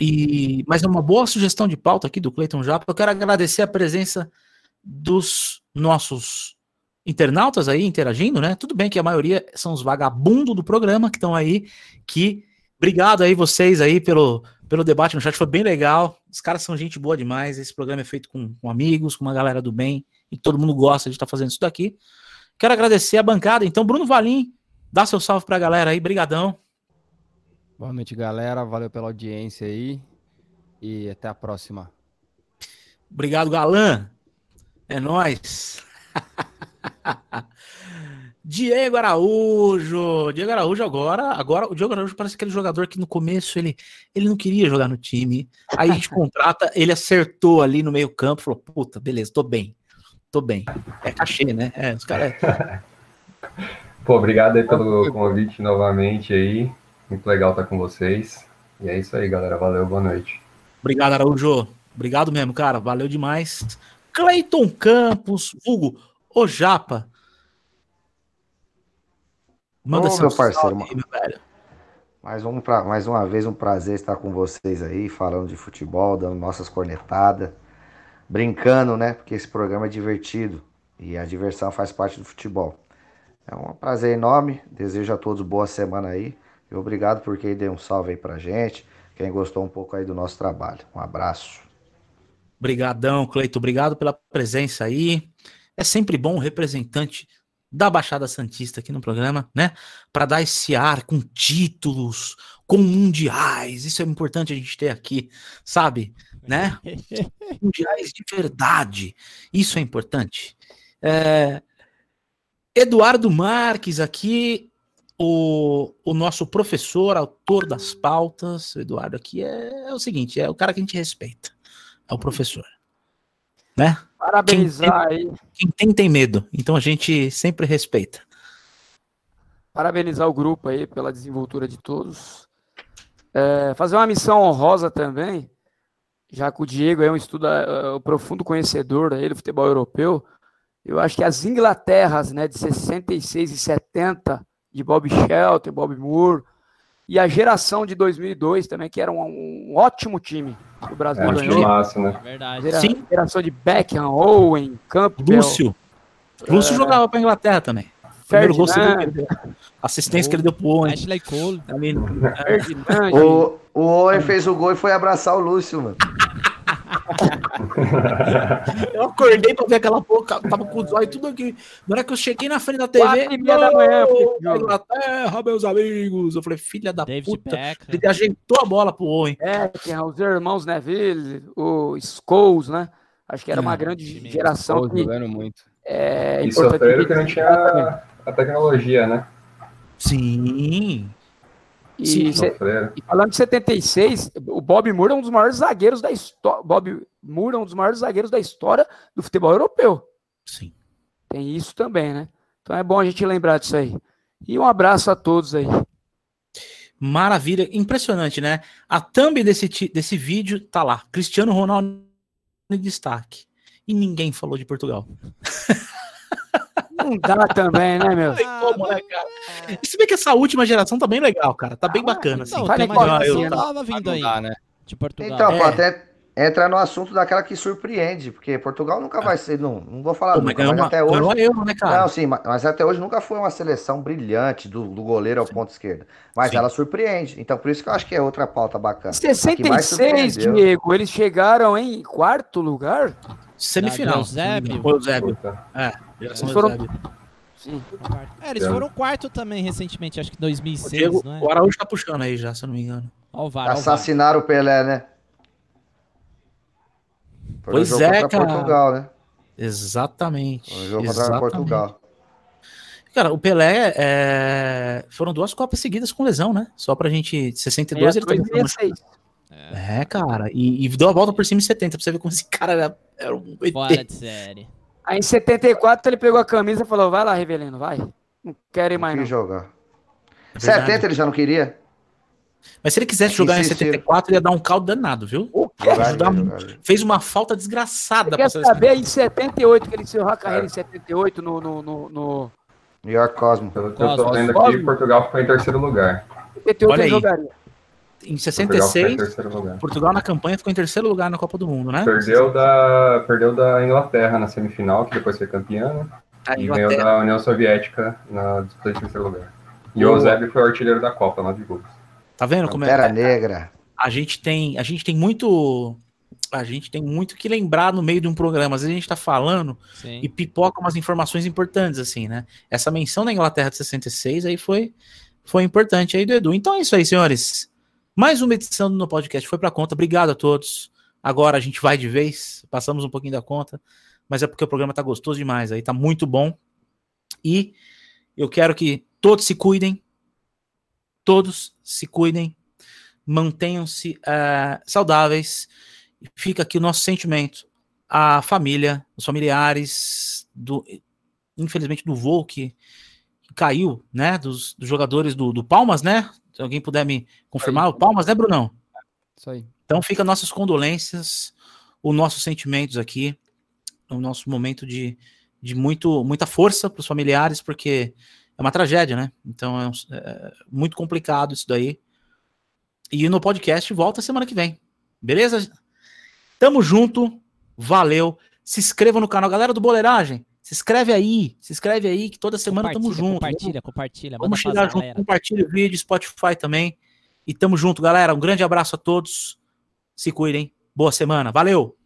E, mas é uma boa sugestão de pauta aqui do Cleiton Japa. Eu quero agradecer a presença dos nossos internautas aí interagindo, né? Tudo bem que a maioria são os vagabundos do programa que estão aí, que obrigado aí vocês aí pelo, pelo debate no chat, foi bem legal. Os caras são gente boa demais. Esse programa é feito com, com amigos, com uma galera do bem, e todo mundo gosta de estar fazendo isso daqui. Quero agradecer a bancada. Então, Bruno Valim, dá seu salve pra galera aí, brigadão. Boa noite, galera. Valeu pela audiência aí. E até a próxima. Obrigado, Galã. É nóis. Diego Araújo. Diego Araújo agora, agora o Diego Araújo parece aquele jogador que no começo ele, ele não queria jogar no time. Aí a gente contrata, ele acertou ali no meio-campo, falou: "Puta, beleza, tô bem. Tô bem". É cachê, né? É, os caras Pô, obrigado aí pelo convite novamente aí. Muito legal estar com vocês. E é isso aí, galera. Valeu, boa noite. Obrigado, Araújo. Obrigado mesmo, cara. Valeu demais. Cleiton Campos, Hugo, o Japa. Manda Ô, seu meu parceiro, salve aí, meu velho. Mais, um pra, mais uma vez, um prazer estar com vocês aí, falando de futebol, dando nossas cornetadas, brincando, né? Porque esse programa é divertido e a diversão faz parte do futebol. É um prazer enorme, desejo a todos boa semana aí e obrigado por quem deu um salve aí pra gente, quem gostou um pouco aí do nosso trabalho. Um abraço. Obrigadão, Cleito. Obrigado pela presença aí. É sempre bom o representante da Baixada Santista aqui no programa, né? Para dar esse ar com títulos, com mundiais. Isso é importante a gente ter aqui, sabe? Né? Mundiais de verdade. Isso é importante. É, Eduardo Marques aqui, o, o nosso professor, autor das pautas. O Eduardo aqui é, é o seguinte: é o cara que a gente respeita. É o professor. Né? Parabenizar aí, Quem tem, tem medo. Então a gente sempre respeita. parabenizar o grupo aí pela desenvoltura de todos. É, fazer uma missão honrosa também, já que o Diego é um estudo, é, um profundo conhecedor aí do futebol europeu. Eu acho que as Inglaterras, né, de 66 e 70, de Bob Shelton, Bob Moore, e a geração de 2002 também, que era um, um ótimo time que o Brasil É um ganhou. time massa, né? Verdade. Gera- Sim. Geração de Beckham, Owen, Campbell, Lúcio. Lúcio jogava pra Inglaterra também. Primeiro gol segundo. Assistência que ele deu pro Owen. Ashley Cole. Ali, Ferdinand, O, o Owen fez o gol e foi abraçar o Lúcio, mano. Eu acordei pra ver aquela porra, tava com os olhos tudo aqui. Na hora que eu cheguei na frente da TV, Quatro e meia da manhã. Inglaterra, meus amigos. Eu falei, filha da David puta. Ele ajeitou a bola pro Owen. Beckham, os irmãos Neville, o Scholes, né? Acho que era uma É, grande geração Todos que jogando muito. é E importante. sofreram que não tinha a tecnologia, né? Sim. E, Sim, cê- Sofreram. e falando de 76, o Bob Moore é um dos maiores zagueiros da história. Bob Moore é um dos maiores zagueiros da história do futebol europeu. Sim. Tem isso também, né? Então é bom a gente lembrar disso aí. E um abraço a todos aí. Maravilha, impressionante, né? A thumb desse, desse vídeo tá lá. Cristiano Ronaldo em destaque. E ninguém falou de Portugal. Não dá também, né, meu? Tem como, né, cara? E se bem que essa última geração tá bem legal, cara. Tá bem bacana, assim. Não, Fala tem aí, uma geração vindo Não aí dá, né? de Portugal. Então, É. pô, até entra no assunto daquela que surpreende, porque Portugal nunca vai ser, não, não vou falar Pô, mas nunca, mas uma, até hoje. Euro, né, cara? Não, sim, ma- mas até hoje nunca foi uma seleção brilhante do, do goleiro ao ponto esquerdo. Mas Sim. ela surpreende. Então, por isso que eu acho que é outra pauta bacana. Em A que mais 66, surpreendeu- Diego, eles chegaram em quarto lugar? Semifinal. Eusébio. Foi o Eusébio. Puta. É, Eles foram-. É, eles foram quarto também recentemente, acho que O 2006, Diego, não é? o Araújo tá puxando aí já, se eu não me engano. Ó o VAR, o. Assassinaram o Pelé, né? Foi Pois jogo é, cara. Portugal, né? Exatamente. Foi jogo exatamente. Portugal. Cara, o Pelé é, foram duas Copas seguidas com lesão, né? Só pra gente. 62 ele teve 66. É, cara. E, e deu a volta por cima em 70, pra você ver como esse cara era, era um ET. Fora de série. Aí em 74 ele pegou a camisa e falou: vai lá, Rivelino, vai. Não quero ir mais não. jogar. É verdade. 70 ele já não queria? Mas se ele quisesse jogar em Insistiu. 74, ele ia dar um caldo danado, viu? O quê? Fez uma falta desgraçada Você pra quer saber em 78 que ele encerrou a carreira É. em 78 no, no, no, no New York Cosmo. Pelo que eu tô vendo aqui. Portugal ficou em terceiro lugar. 78 Olha ele aí. jogaria. Em Portugal ficou em 66, terceiro lugar. Portugal na campanha ficou em terceiro lugar na Copa do Mundo, né? Perdeu da, perdeu da Inglaterra na semifinal, que depois foi campeã, né? A E ganhou da União Soviética na disputa de terceiro lugar. E o. Eusébio foi o artilheiro da Copa, nove gols. Tá vendo como é? Pantera Negra. a gente tem a gente tem muito a gente tem muito que lembrar no meio de um programa. Às vezes a gente tá falando Sim. e pipoca umas informações importantes assim, né? Essa menção da Inglaterra de 66 aí foi foi importante aí do Edu. Então é isso aí, senhores. Mais uma edição do No Podcast foi pra conta. Obrigado a todos. Agora a gente vai de vez, passamos um pouquinho da conta, mas é porque o programa tá gostoso demais aí, tá muito bom. E eu quero que todos se cuidem, todos se cuidem, mantenham-se eh, saudáveis. Fica aqui o nosso sentimento à família, os familiares, do, infelizmente do voo que caiu, né? Dos, dos jogadores do, do Palmas, né? Se alguém puder me confirmar, o Palmas, né, Brunão? Isso aí. Então fica nossas condolências, os nossos sentimentos aqui, o nosso momento de, de muito, muita força para os familiares, porque é uma tragédia, né? Então é, um- é muito complicado isso daí. E no podcast volta semana que vem. Beleza? Tamo junto. Valeu. Se inscreva no canal. Galera do Boleiragem, se inscreve aí. Se inscreve aí que toda semana tamo Compartilha, junto. Compartilha, compartilha. Vamos manda pras chegar junto. galera. Compartilha o vídeo, Spotify também. E tamo junto, galera. Um grande abraço a todos. Se cuidem. Boa semana. Valeu!